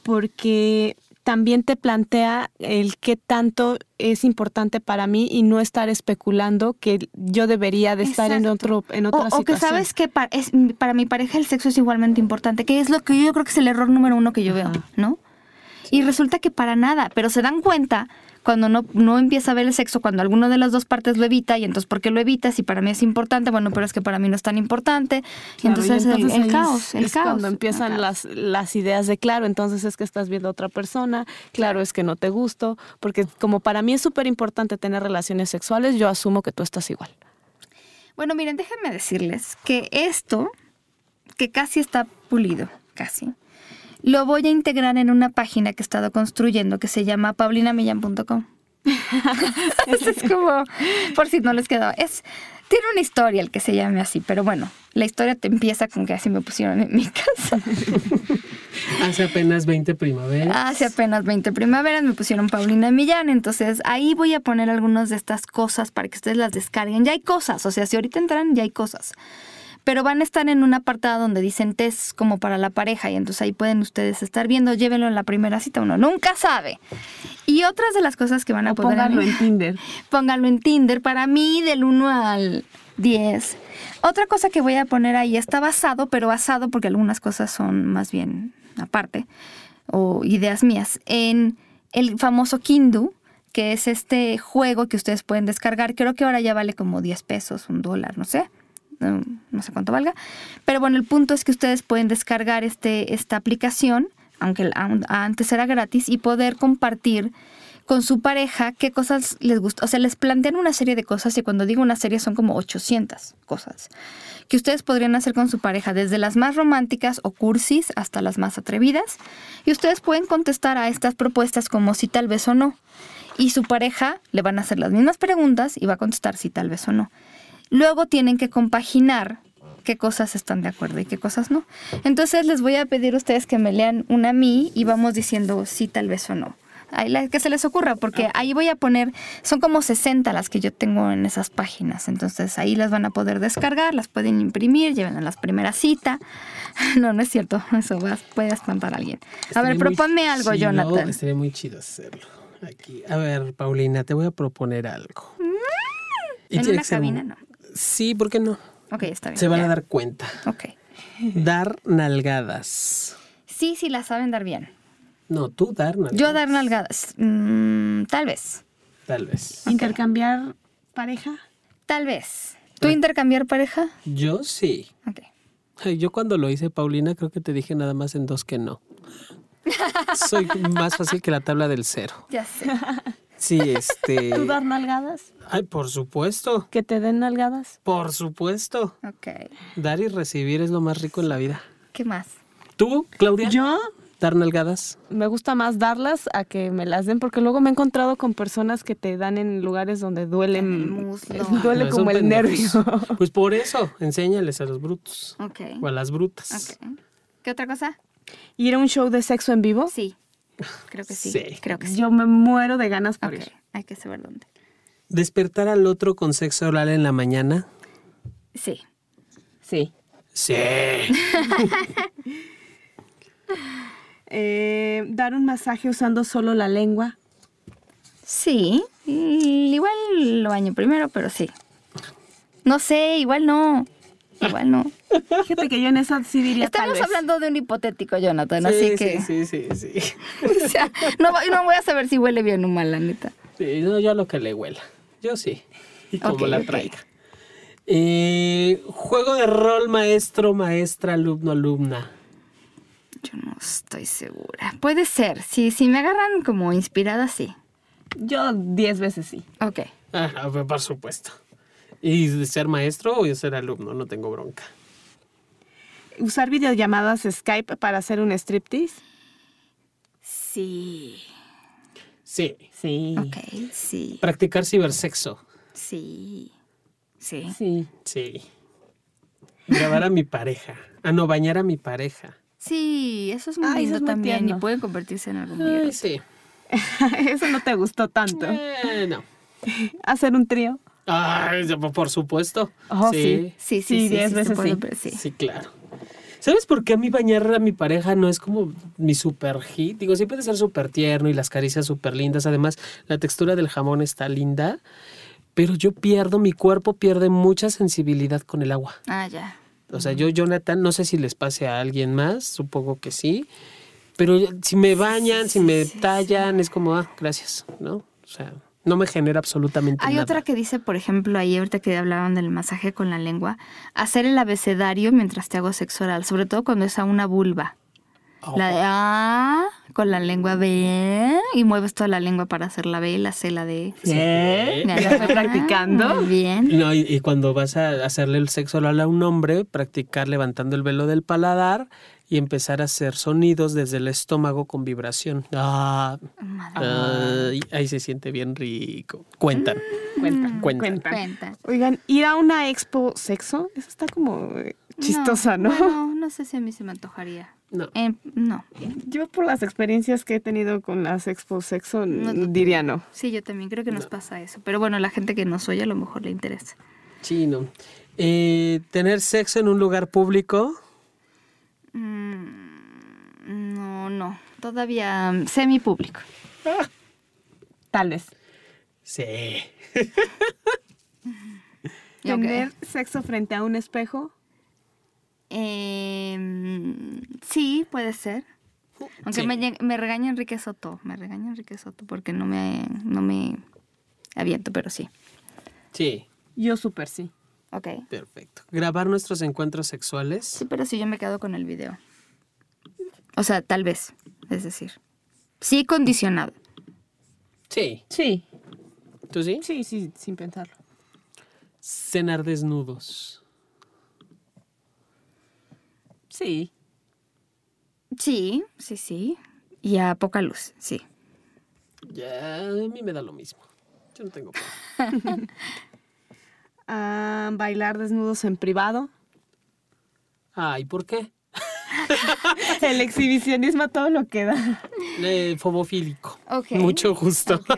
porque también te plantea el qué tanto es importante para mí y no estar especulando que yo debería de estar en otro en otra o, O que sabes que para, es, para mi pareja el sexo es igualmente importante, que es lo que yo creo que es el error número uno que yo veo, ¿no? Y resulta que para nada, pero se dan cuenta cuando no, no empieza a ver el sexo, cuando alguno de las dos partes lo evita, y entonces ¿por qué lo evitas? Y para mí es importante, bueno, pero es que para mí no es tan importante. y entonces, el, caos, el caos. Cuando empiezan las, las ideas de, claro, entonces es que estás viendo a otra persona, claro, es que no te gusto, porque como para mí es súper importante tener relaciones sexuales, yo asumo que tú estás igual. Bueno, miren, déjenme decirles que esto, que casi está pulido, casi, lo voy a integrar en una página que he estado construyendo que se llama paulinamillan.com. es como, por si no les quedó, es, tiene una historia el que se llame así, pero bueno, la historia te empieza con que así me pusieron en mi casa. Hace apenas 20 primaveras. Hace apenas 20 primaveras me pusieron Paulina Millán, entonces ahí voy a poner algunas de estas cosas para que ustedes las descarguen. Ya hay cosas, o sea, si ahorita entran, ya hay cosas pero van a estar en un apartado donde dicen test como para la pareja y entonces ahí pueden ustedes estar viendo, llévenlo en la primera cita, uno nunca sabe. Y otras de las cosas que van a poder... Pónganlo en Tinder. Pónganlo en Tinder, para mí del 1 al 10. Otra cosa que voy a poner ahí está basado, pero basado porque algunas cosas son más bien aparte, o ideas mías, en el famoso Kindu, que es este juego que ustedes pueden descargar. Creo que ahora ya vale como 10 pesos, un dólar, no sé no sé cuánto valga. Pero bueno, el punto es que ustedes pueden descargar este, esta aplicación, aunque antes era gratis, y poder compartir con su pareja qué cosas les gusta. O sea, les plantean una serie de cosas y cuando digo una serie son como 800 cosas que ustedes podrían hacer con su pareja, desde las más románticas o cursis hasta las más atrevidas. Y ustedes pueden contestar a estas propuestas como si tal vez o no. Y su pareja le van a hacer las mismas preguntas y va a contestar si tal vez o no. Luego tienen que compaginar qué cosas están de acuerdo y qué cosas no. Entonces les voy a pedir a ustedes que me lean una a mí y vamos diciendo sí, tal vez o no. Ahí la, que se les ocurra, porque ahí voy a poner, son como 60 las que yo tengo en esas páginas, entonces ahí las van a poder descargar, las pueden imprimir, lleven a las primeras cita. No, no es cierto, eso va, puede espantar a alguien. A ver, proponme algo, Jonathan. Estaría muy chido hacerlo. Aquí. A ver, Paulina, te voy a proponer algo. Mm, en una cabina, no. Sí, ¿por qué no? Ok, está bien. Se van a dar cuenta. Ok. Dar nalgadas. Sí, sí, la saben dar bien. No, tú dar nalgadas. Yo dar nalgadas. Mm, tal vez. Tal vez. ¿Intercambiar pareja? Tal vez. ¿Tú intercambiar pareja? Yo sí. Ok. Yo cuando lo hice, Paulina, creo que te dije nada más en dos que no. Soy más fácil que la tabla del cero. Ya sé. Sí, este. ¿Tú dar nalgadas? Ay, por supuesto. ¿Que te den nalgadas? Por supuesto. Ok. Dar y recibir es lo más rico en la vida. ¿Qué más? ¿Tú, Claudia? Yo ¿Dar nalgadas? me gusta más darlas a que me las den porque luego me he encontrado con personas que te dan en lugares donde duele, En el muslo. duele No, como el pendejos. nervio. Pues por eso, enséñales a los brutos. Ok. O a las brutas. Ok. ¿Qué otra cosa? ¿Ir a un show de sexo en vivo? Sí. Creo que sí. Sí. Creo que sí. Yo me muero de ganas por Ok. ir. Hay que saber dónde. ¿Despertar al otro con sexo oral en la mañana? Sí. Sí. Sí. Eh, dar un masaje usando solo la lengua. Sí. Mm, Igual lo baño primero, pero sí. No sé, igual no. Igual no. Fíjate que yo en esa sí diría tal Estamos vez. hablando de un hipotético, Jonathan, Sí, así sí, que. sí, sí, sí. o sea, no, voy- no voy a saber si huele bien o mal, la neta. Sí, no, yo a lo que le huela. Yo sí. Y como la traiga. Eh, juego de rol maestro, maestra, alumno, alumna. Yo no estoy segura. Puede ser. Si, si me agarran como inspirada, sí. Yo diez veces sí. Ok. Ah, ver, por supuesto. ¿Y de ser maestro o de ser alumno? No tengo bronca. Usar videollamadas Skype para hacer un striptease. Sí. Sí. Sí. Ok, sí. Practicar cibersexo. Sí. Sí. Sí. Sí. Grabar a mi pareja. Ah, no, bañar a mi pareja. Sí, eso es muy Ay, eso lindo es muy también tierno. y puede convertirse en algo muy erótico. sí. Eso no te gustó tanto. Eh, no. Hacer un trío. Ay, ya, por supuesto. Oh, sí. Sí, sí, Sí, sí. diez sí, veces puede sí. sí. Sí, claro. ¿Sabes por qué a mí bañar a mi pareja no es como mi super hit? Digo, sí puede ser súper tierno y las caricias súper lindas. Además, la textura del jamón está linda. Pero yo pierdo, mi cuerpo pierde mucha sensibilidad con el agua. Ah, ya. O sea, yo, Jonathan, no sé si les pase a alguien más, supongo que sí. Pero si me bañan, si me tallan, es como, ah, gracias, ¿no? O sea, no me genera absolutamente Hay nada. otra que dice, por ejemplo, ahí ahorita que hablaban del masaje con la lengua, hacer el abecedario mientras te hago sexo oral, sobre todo cuando es a una vulva. Oh. La de A con la lengua B y mueves toda la lengua para hacer la B, la C, la D. ¿Qué? Me ¿Ya estoy practicando? Muy bien. No, y, y cuando vas a hacerle el sexo oral a un hombre, practicar levantando el velo del paladar y empezar a hacer sonidos desde el estómago con vibración. Ah, ay, ahí se siente bien rico. Cuentan. Cuentan, Cuentan. cuentan. Cuenta. Oigan, ir a una expo sexo, eso está como eh, chistosa, ¿no? Bueno, no sé si a mí se me antojaría. No. Eh, no. Yo por las experiencias que he tenido con las expo sexo No, no. diría no. Sí, yo también creo que nos pasa eso. Pero bueno, la gente que nos oye a lo mejor le interesa. Chino. Eh, tener sexo en un lugar público. Mm, no, no. Todavía mm, semi-público. Tal vez. Sí. Tener sexo frente a un espejo. Eh, sí, puede ser. Aunque Sí. me, me regaña Enrique Soto. Me regaña Enrique Soto porque no me, no me aviento, pero sí. Sí. Yo súper sí. Ok. Perfecto. Grabar nuestros encuentros sexuales. Sí, pero sí, yo me quedo con el video. O sea, tal vez. Es decir, sí condicionado. Sí. Sí. ¿Tú sí? Sí, sí, sin pensarlo. Cenar desnudos. Sí. Sí, sí, sí. Y a poca luz, sí. Ya, a mí me da lo mismo. Yo no tengo Ah, bailar desnudos en privado. Ay, ¿por qué? El exhibicionismo a todo lo que da. Eh, fobofílico. Mucho gusto.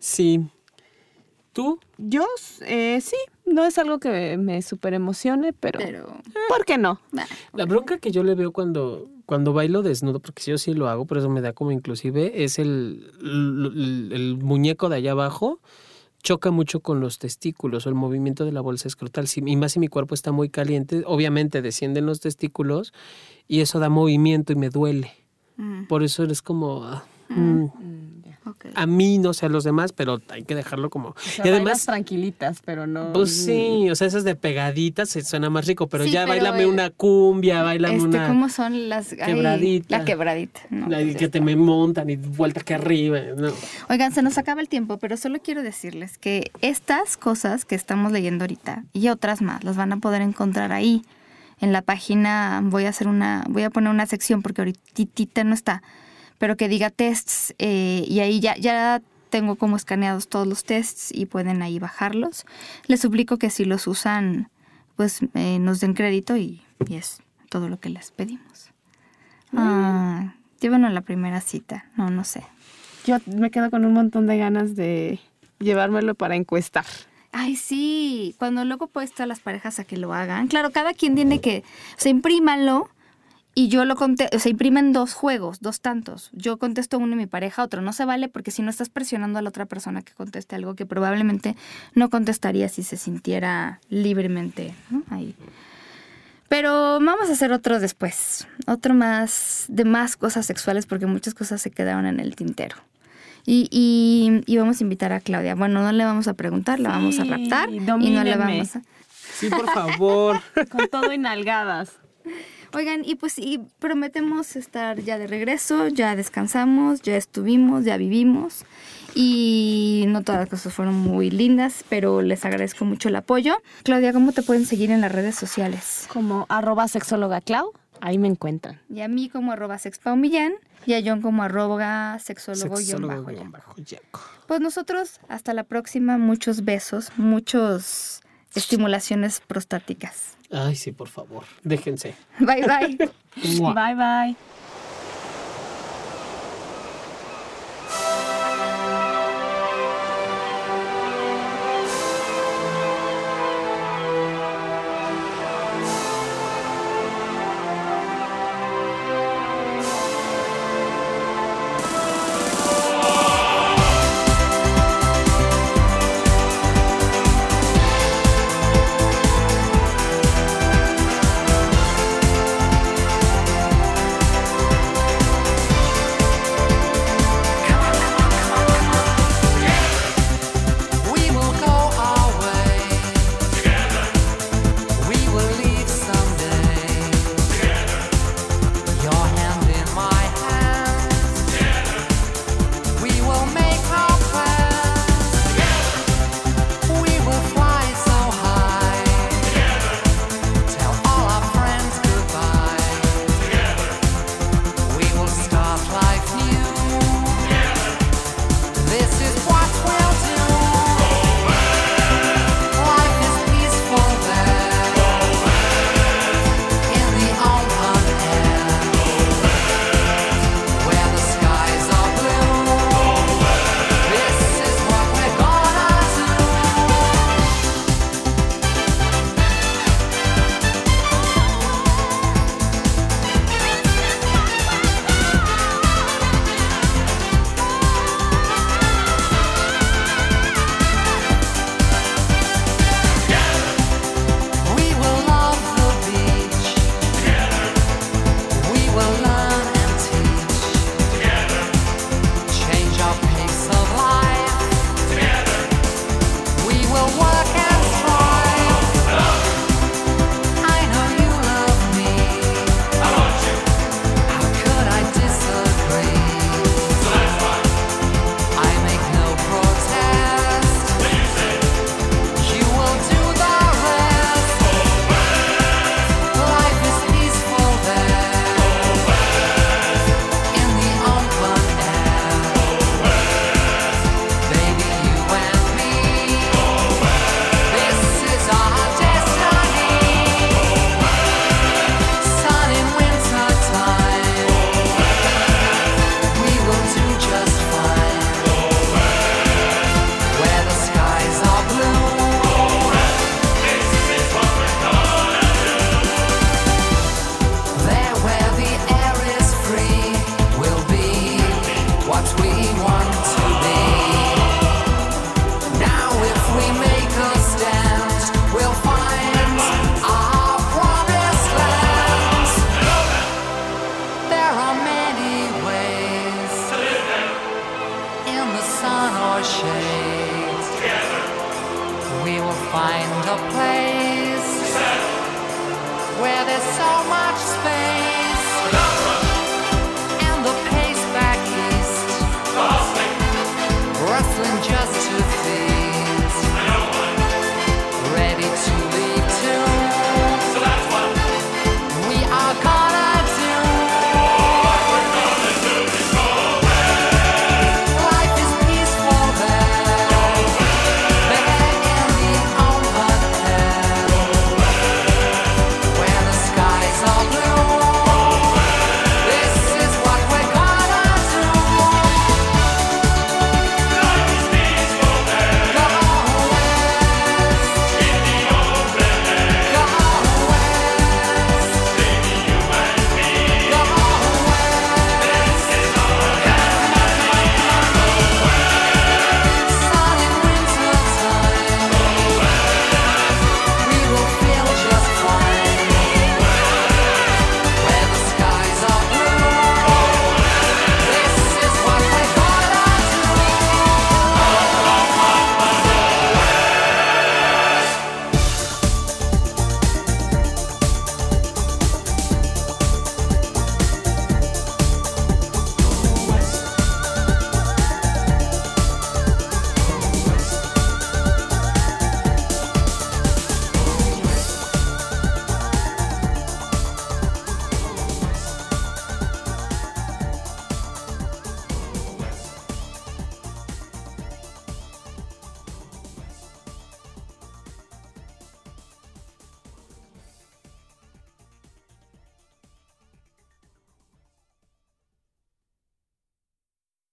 Sí. ¿Tú? Yo, eh, sí, no es algo que me súper emocione, pero, Pero. ¿por qué no? nah, La bronca que yo le veo cuando, cuando bailo desnudo, porque yo sí lo hago, por eso me da como inclusive, es el, el, el muñeco de allá abajo choca mucho con los testículos o el movimiento de la bolsa escrotal. Si- y más si mi cuerpo está muy caliente, obviamente descienden los testículos y eso da movimiento y me duele. mm, Por eso eres como... ah, mm, a mí, no sé a los demás, pero hay que dejarlo como... O sea, y además, tranquilitas, pero no. pues sí, o sea, esas de pegaditas se suena más rico, pero Sí, ya pero, bailame una cumbia, bailame Este, una... ¿Cómo son las... ay, Quebradita. la quebradita. no, la pues que te me montan y vuelta que arriba. No. Oigan, se nos acaba el tiempo, pero solo quiero decirles que estas cosas que estamos leyendo ahorita y otras más las van a poder encontrar ahí. En la página voy a hacer una, voy a poner una sección porque ahorita no está, pero que diga tests eh, y ahí ya, ya tengo como escaneados todos los tests y pueden ahí bajarlos. Les suplico que si los usan, pues eh, nos den crédito y, y es todo lo que les pedimos. Ah, llévanos a la primera cita, no, no sé. Yo me quedo con un montón de ganas de llevármelo para encuestar. Ay, sí, cuando luego puesto a las parejas a que lo hagan. Claro, cada quien tiene que, o sea, imprímanlo y yo lo contesto, o sea, imprimen dos juegos, dos tantos. Yo contesto uno y mi pareja otro. No se vale porque si no estás presionando a la otra persona que conteste algo que probablemente no contestaría si se sintiera libremente ¿no? ahí. Pero vamos a hacer otro después, otro más de más cosas sexuales porque muchas cosas se quedaron en el tintero. Y, y, y vamos a invitar a Claudia. Bueno, no le vamos a preguntar, la vamos a raptar y no le vamos a... Sí, por favor. Con todo y nalgadas. Oigan, y pues y prometemos estar ya de regreso, ya descansamos, ya estuvimos, ya vivimos. Y no todas las cosas fueron muy lindas, pero les agradezco mucho el apoyo. Claudia, ¿cómo te pueden seguir en las redes sociales? Como arroba sexóloga Clau. Ahí me encuentran. Y a mí como arroba sexpaumillán y a John como arroba sexólogo guion Sexólogo bajo bajo. Pues nosotros, hasta la próxima, muchos besos, muchos estimulaciones prostáticas. Ay, sí, por favor. Déjense. Bye bye. Bye bye.